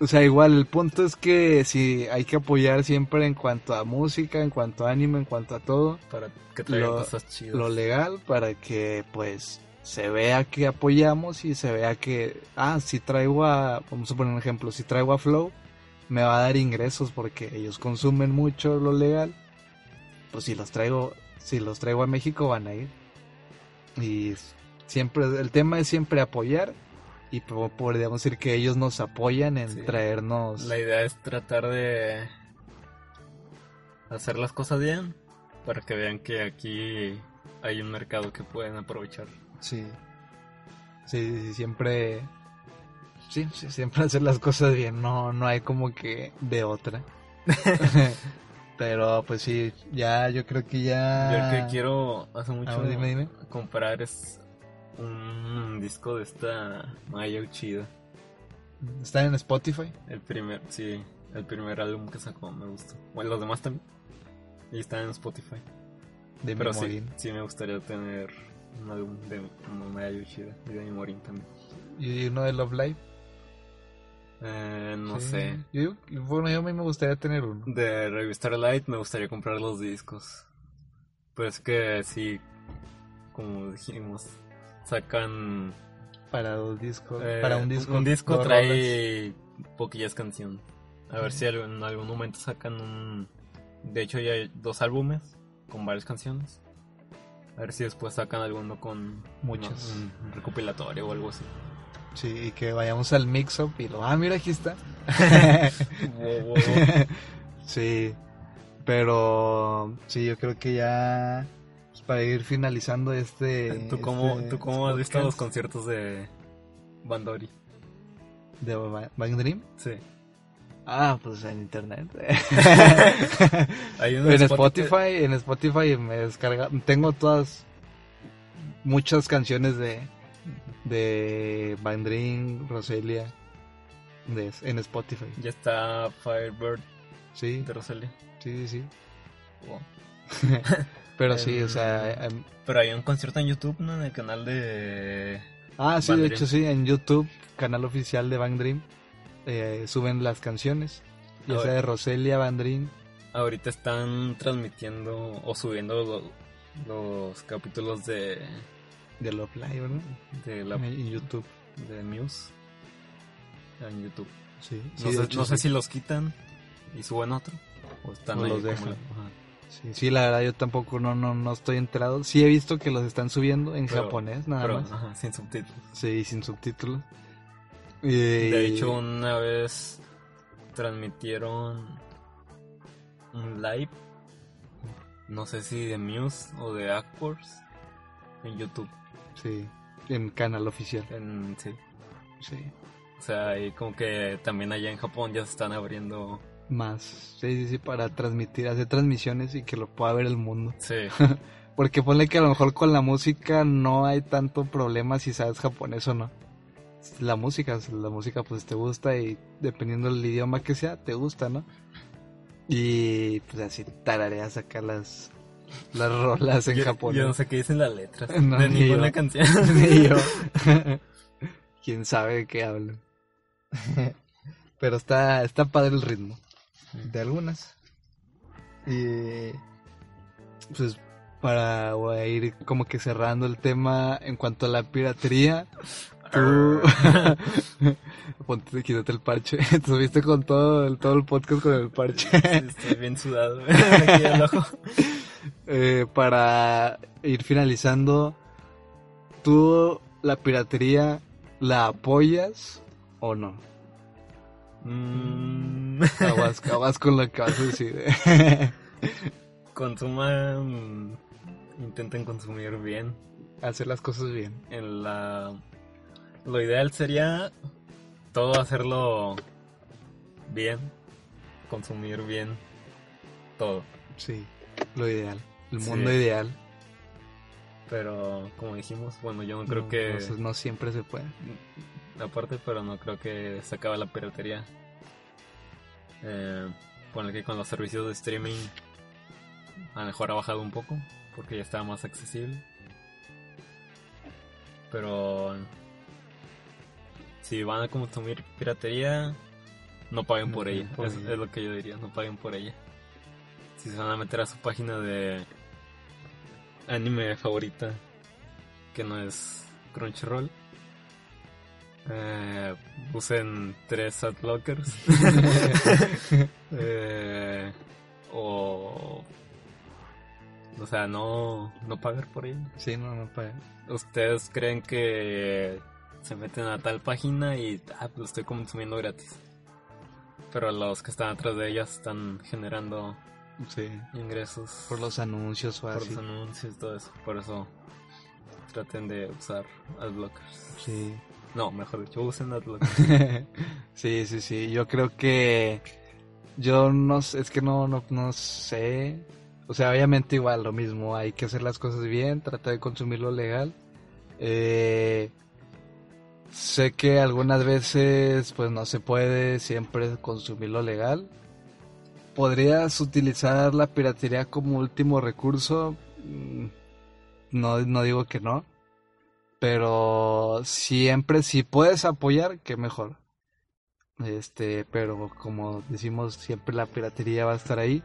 O sea, igual el punto es que si hay que apoyar siempre en cuanto a música, en cuanto a anime, en cuanto a todo, Para que Lo- cosas chidas. lo legal para que pues se vea que apoyamos y se vea que, ah, si traigo a, vamos a poner un ejemplo, si traigo a Flow, me va a dar ingresos porque ellos consumen mucho lo legal, pues si los traigo, si los traigo a México van a ir. Y siempre, el tema es siempre apoyar y po- podríamos decir que ellos nos apoyan en Sí. traernos... La idea es tratar de hacer las cosas bien para que vean que aquí hay un mercado que pueden aprovechar. Sí. Sí, sí, siempre. Sí, sí, siempre hacer las cosas bien. No, no hay como que de otra. [laughs] Pero pues sí, ya yo creo que ya. Yo el que quiero hace mucho Ah, dime, dime. comprar es un disco de esta Maya Uchida. Está en Spotify. El primer, sí, el primer álbum que sacó me gustó. Bueno, los demás también. Y están en Spotify. De Pero sí, sí me gustaría tener un álbum de Maya Uchida y de Memorin también. Y uno de Love Live. Eh, no Sí. sé. Yo, bueno, yo a mí me gustaría tener uno. De Revista Light me gustaría comprar los discos. Pues que sí, como dijimos, sacan... Para dos discos. eh, para un disco. Un disco trae poquillas canciones. A ver si en algún momento sacan un... De hecho ya hay dos álbumes con varias canciones. A ver si después sacan alguno con Muchas. no, un recopilatorio o algo así. Sí, y que vayamos al mix-up y lo. Ah, mira, aquí está. [laughs] Sí, pero sí, yo creo que ya pues, para ir finalizando este. ¿Tú cómo, este ¿tú cómo has visto los conciertos de Bandori? de Ba- Bang Dream? Sí. Ah, pues en internet. [laughs] Hay en Spotify, en Spotify me descarga, tengo todas muchas canciones de de Bang Dream, Roselia de, en Spotify. Ya está Firebird Sí, de Rosalia. sí, sí, sí. Wow. [laughs] Pero sí, o sea, Pero hay un concierto en YouTube, ¿no? En el canal de... Ah, sí, Bang de Dream. hecho sí, en YouTube, canal oficial de Bang Dream, eh, suben las canciones, ya sea de Roselia, Bang Dream, Ahorita están transmitiendo o subiendo lo- los, capítulos de, de Love Live, ¿no? de, la, en YouTube, de Muse en YouTube. sí. No, sí, sé, hecho no sé sí. si los quitan y suben otro. O están O ahí los dejan. la-. Sí, sí, la verdad yo tampoco no, no, no estoy enterado. Sí he visto que los están subiendo en Pero- japonés, nada pero, más. ajá, sin subtítulos. Sí, sin subtítulos. Y- De hecho, una vez transmitieron un live, no sé si de Muse o de Actors, en YouTube. Sí, en canal oficial. En, sí. Sí. O sea, y como que también allá en Japón ya se están abriendo. Más. Sí, sí, sí, para transmitir, hacer transmisiones y que lo pueda ver el mundo. Sí, [laughs] Porque ponle que a lo mejor con la música no hay tanto problema si sabes japonés o no. La música, la música pues te gusta y dependiendo del idioma que sea, te gusta, ¿no? Y pues así tarareas acá las, las rolas en yo, japonés. yo no sé qué dicen las letras [laughs] No, de ni ninguna yo. canción. [laughs] Ni yo. [laughs] Quién sabe de qué hablan. Pero está, está padre el ritmo. De algunas. Y pues para voy a ir como que cerrando el tema en cuanto a la piratería. Tú ponte quítate el parche. Tú viste con todo el, todo el podcast con el parche. Estoy bien sudado. Aquí el ojo. Eh, para ir finalizando, ¿tú la piratería la apoyas o no? Mm, Aguas, aguas con lo que vas a decir. [laughs] consuman, intenten consumir bien. Hacer las cosas bien. En la, lo ideal sería todo hacerlo bien, consumir bien, todo. Sí, lo ideal. El Sí. mundo ideal. Pero como dijimos, bueno, yo no creo No, que no, no siempre se puede. aparte, pero no creo que se acabe la piratería. Eh, ponle que con los servicios de streaming a lo mejor ha bajado un poco porque ya está más accesible. Pero si van a consumir piratería, no paguen por No ella. paguen por es, ella. es lo que yo diría, no paguen por ella. Si se van a meter a su página de anime favorita, que no es Crunchyroll, eh, usen tres adblockers. [laughs] Eh, o. O sea, no, no pagar por ella. Sí, no, no paga. Ustedes creen que se meten a tal página y ah, lo estoy consumiendo gratis. Pero los que están atrás de ellas están generando Sí. ingresos Por los anuncios o por así. los anuncios todo eso. Por eso traten de usar adblockers. Sí. No, mejor dicho, usen adblockers. [laughs] sí, sí, sí. Yo creo que yo no sé, es que no, no, no sé. O sea, obviamente igual lo mismo. Hay que hacer las cosas bien, tratar de consumir lo legal. Eh, sé que algunas veces pues no se puede siempre consumir lo legal. ¿Podrías utilizar la piratería como último recurso? Mm, No, no digo que no. Pero siempre, si puedes apoyar, que mejor. Este, pero como decimos, siempre la piratería va a estar ahí.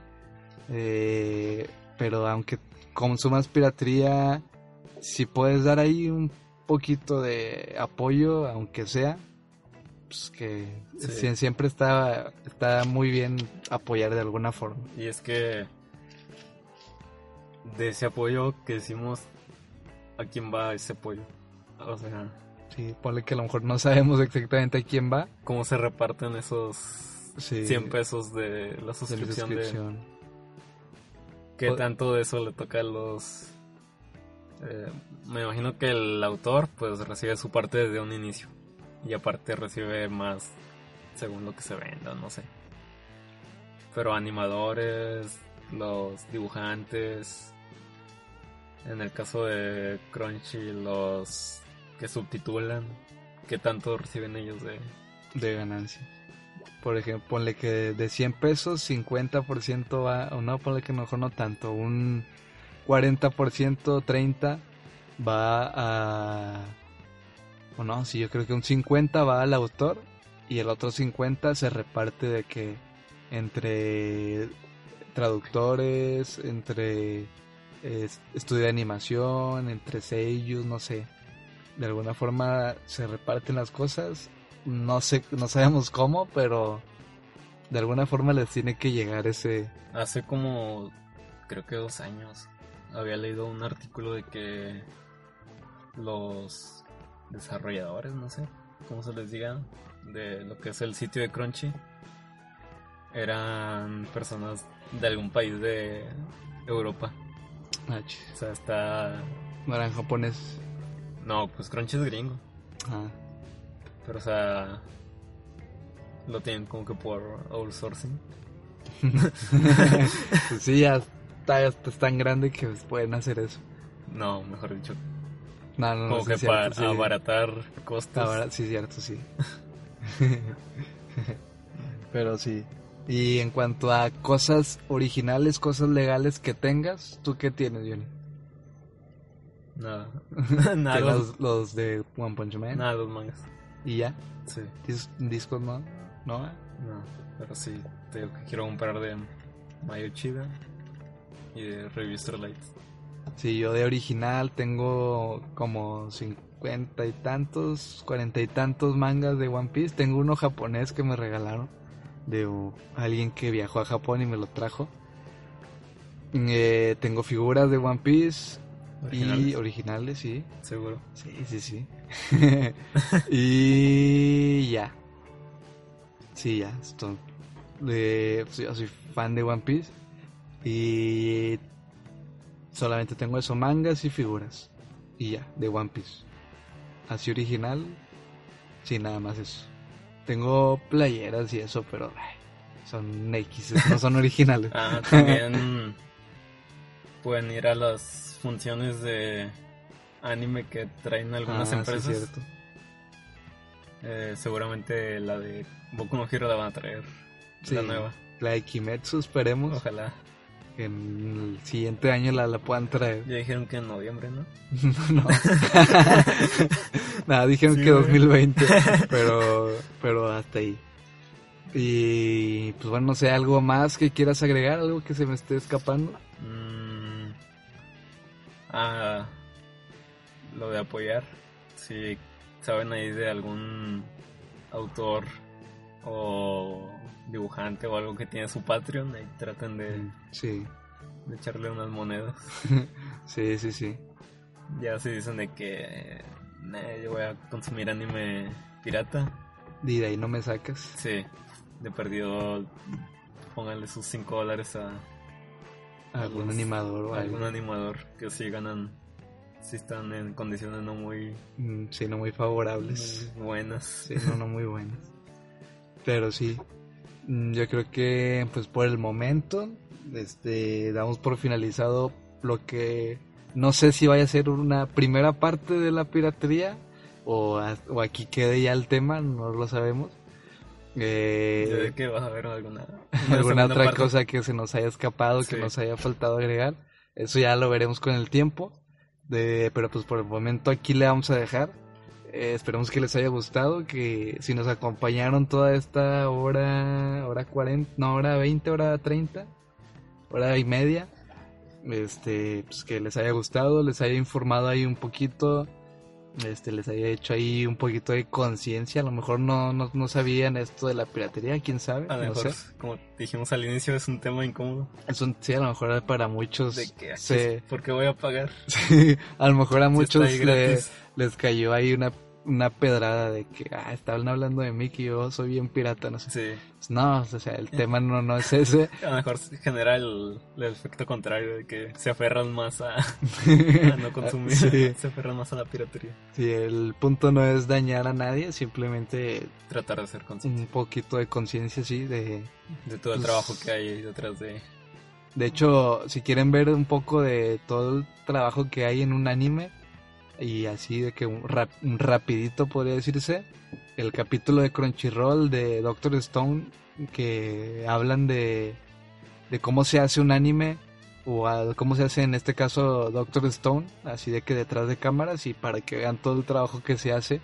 Eh, pero aunque consumas piratería, si puedes dar ahí un poquito de apoyo, aunque sea, pues que Sí. siempre está, está muy bien apoyar de alguna forma. Y es que de ese apoyo que decimos, ¿a quién va ese apoyo? O sea, Sí, ponle que a lo mejor no sabemos exactamente a quién va. ¿cómo se reparten esos Sí, 100 pesos de la de suscripción? De, suscripción. ¿Qué O- tanto de eso le toca a los... eh, me imagino que el autor pues recibe su parte desde un inicio y aparte recibe más según lo que se venda, no sé. Pero animadores, los dibujantes, en el caso de Crunchy, los que subtitulan, ¿qué tanto reciben ellos de...? de ganancia. Por ejemplo, ponle que de 100 pesos, 50% va, no, ponle que mejor no tanto, un 40%, 30% va a... O no, sí, yo creo que un 50 va al autor y el otro 50 se reparte de que entre traductores, entre estudio de animación, entre sellos, no sé. De alguna forma se reparten las cosas no sé, no sabemos cómo, pero de alguna forma les tiene que llegar ese, Hace como creo que dos años, había leído un artículo de que los desarrolladores, no sé cómo se les diga, de lo que es el sitio de Crunchy, eran personas de algún país de Europa. Ah, O sea, está... No eran japonés. No, pues Crunchy es gringo. Ah, Pero, o sea, lo tienen como que por outsourcing. pues [laughs] sí, ya está, ya está- tan grande que pues, pueden hacer eso. No, mejor dicho, No, no, no. como sí que cierto, para sí. abaratar costos. Ahora sí, cierto, sí. [laughs] Pero sí. Y en cuanto a cosas originales, cosas legales que tengas, ¿tú qué tienes, Johnny? Nada. [laughs] [laughs] Nada, los, de One Punch Man. nada, los mangas. Y ya. Sí, Dis- discos no. No. no. Pero sí, te digo que quiero comprar de Mayo Chida y de Review Starlight. Sí, yo de original tengo como cincuenta y tantos, cuarenta y tantos mangas de One Piece. Tengo uno japonés que me regalaron de uh, alguien que viajó a Japón y me lo trajo. Eh, tengo figuras de One Piece y Originales, originales, sí. seguro. Sí, sí, sí. [laughs] y ya. Sí, ya. Esto. De, pues, yo soy fan de One Piece. Y solamente tengo eso, mangas y figuras. Y ya, de One Piece. Así original. Sí, nada más eso. Tengo playeras y eso, pero ay, son X, no son originales. [laughs] Ah, también [laughs] pueden ir a las funciones de anime que traen algunas Ah, sí, empresas. cierto. Eh, seguramente la de Boku no Hero la van a traer. La Sí. nueva. La de Kimetsu, esperemos. Ojalá. Que en el siguiente año la, la puedan traer. Ya dijeron que en noviembre, ¿no? [laughs] no. [laughs] Nada, dijeron Sí, que güey. 2020, [laughs] pero, pero hasta ahí. Y pues bueno, no sé, algo más que quieras agregar, algo que se me esté escapando. Mm. Ah, lo de apoyar. Si saben ahí de algún autor o dibujante o algo que tiene su Patreon, ahí traten de, Sí, de echarle unas monedas. [laughs] sí, sí, sí. Ya se dicen de que "Nah, yo voy a consumir anime pirata. Y de ahí no me sacas. Sí, de perdido pónganle sus 5 dólares a Algún Algunos- animador o a algún animador que sí ganan, sí están en condiciones no muy, Mm, Sí, no muy favorables. muy buenas. Sí, no, no muy buenas. [laughs] Pero sí, mm, yo creo que pues por el momento este damos por finalizado lo que no sé si vaya a ser una primera parte de la piratería o, a- o aquí quede ya el tema, no lo sabemos. Eh, ¿De qué vas a ver alguna, alguna otra parte? cosa que se nos haya escapado, que nos haya faltado agregar. Eso ya lo veremos con el tiempo. De, pero pues por el momento aquí le vamos a dejar. Eh, esperemos que les haya gustado, que si nos acompañaron toda esta hora, hora 40, no, hora 20, hora 30, hora y media, este, pues que les haya gustado, les haya informado ahí un poquito, este, les haya hecho ahí un poquito de conciencia, a lo mejor no, no, no sabían esto de la piratería, quién sabe, A lo no mejor, sé. como dijimos al inicio, es un tema incómodo. Es un- sí, a lo mejor para muchos, De que, se- ¿por qué voy a pagar? [laughs] sí, a lo mejor a Si muchos gratis? les cayó ahí una, una pedrada de que, ah, estaban hablando de mí que yo soy bien pirata, no sé. Sí, No, o sea, el tema no, no es [laughs] ese. a lo mejor genera el, el efecto contrario de que se aferran más a, [laughs] a no consumir, Sí, se aferran más a la piratería. sí, el punto no es dañar a nadie, simplemente Tratar de ser consciente un poquito de conciencia, sí, de... de todo el pues- trabajo que hay detrás de... De hecho, si quieren ver un poco de todo el trabajo que hay en un anime, y así de que un, rap- un rapidito podría decirse, el capítulo de Crunchyroll de Doctor Stone, que hablan de, de cómo se hace un anime, o cómo se hace en este caso Doctor Stone, así de que detrás de cámaras, y para que vean todo el trabajo que se hace.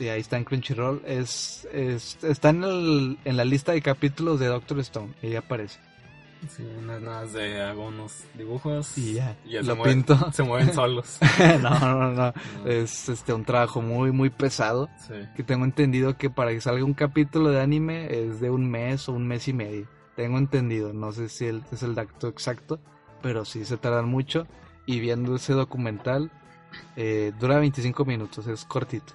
Y ahí está en Crunchyroll, es, es- está en, el- en la lista de capítulos de Doctor Stone, y ahí aparece. Sí, no es nada de hago unos dibujos Y ya, se lo mueven, pinto. [laughs] se mueven solos. [laughs] no, no, no. No, Es este un trabajo muy, muy pesado. sí. Que tengo entendido que para que salga un capítulo de anime es de un mes o un mes y medio. Tengo entendido, no sé si el- es el dato exacto, pero sí se tardan mucho. Y viendo ese documental, eh, dura 25 minutos, es cortito.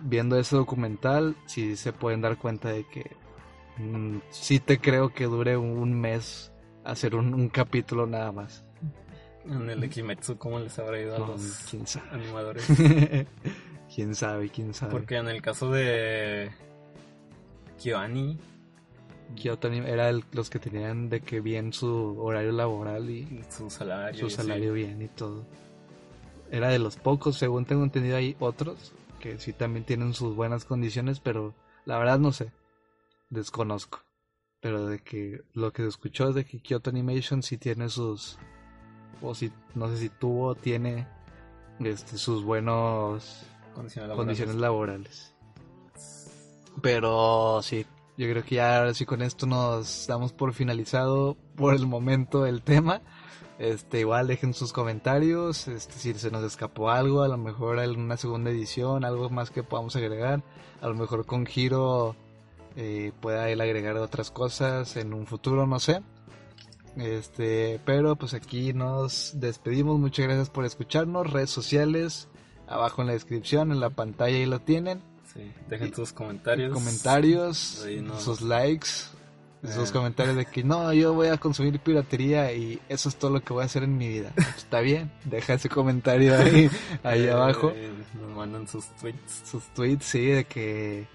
Viendo ese documental, sí se pueden dar cuenta de que mm, sí te creo que dure un mes hacer un, un capítulo nada más. En el Ekimetsu, ¿cómo les habrá ido a No, los quién animadores? [laughs] quién sabe, quién sabe. Porque en el caso de Kyoani, Kyoto era el- los que tenían de que bien su horario laboral y su salario bien y todo. Era de los pocos, según tengo entendido, hay otros que sí también tienen sus buenas condiciones, pero la verdad no sé, desconozco. Pero de que lo que se escuchó es de que Kyoto Animation sí tiene sus, o si, no sé si tuvo o tiene este, sus buenos Condiciones laborales. condiciones laborales. Pero sí, yo creo que ya ahora sí con esto nos damos por finalizado por el momento el tema. Este, igual dejen sus comentarios, este, si se nos escapó algo, a lo mejor en una segunda edición, algo más que podamos agregar, a lo mejor con Giro eh, pueda él agregar otras cosas en un futuro, no sé. Este, pero pues aquí nos despedimos, muchas gracias por escucharnos, redes sociales, abajo en la descripción, en la pantalla ahí lo tienen. Sí, dejen sus comentarios. Comentarios, sus likes, sus Eh. comentarios de que no, yo voy a consumir piratería y eso es todo lo que voy a hacer en mi vida. [laughs] Está bien, deja ese comentario ahí, ahí Eh, abajo. Nos mandan sus tweets. Sus tweets, sí, de que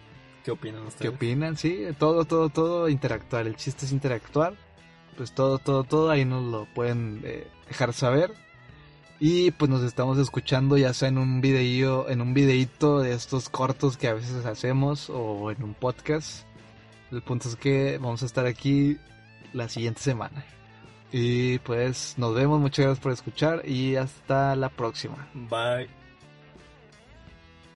¿Qué opinan ustedes? qué opinan, sí, todo, todo, todo, interactuar. El chiste es interactuar. Pues todo, todo, todo, ahí nos lo pueden eh, dejar saber. Y pues nos estamos escuchando ya sea en un videío, en un videíto de estos cortos que a veces hacemos o en un podcast. El punto es que vamos a estar aquí la siguiente semana. Y pues nos vemos, muchas gracias por escuchar y hasta la próxima. Bye.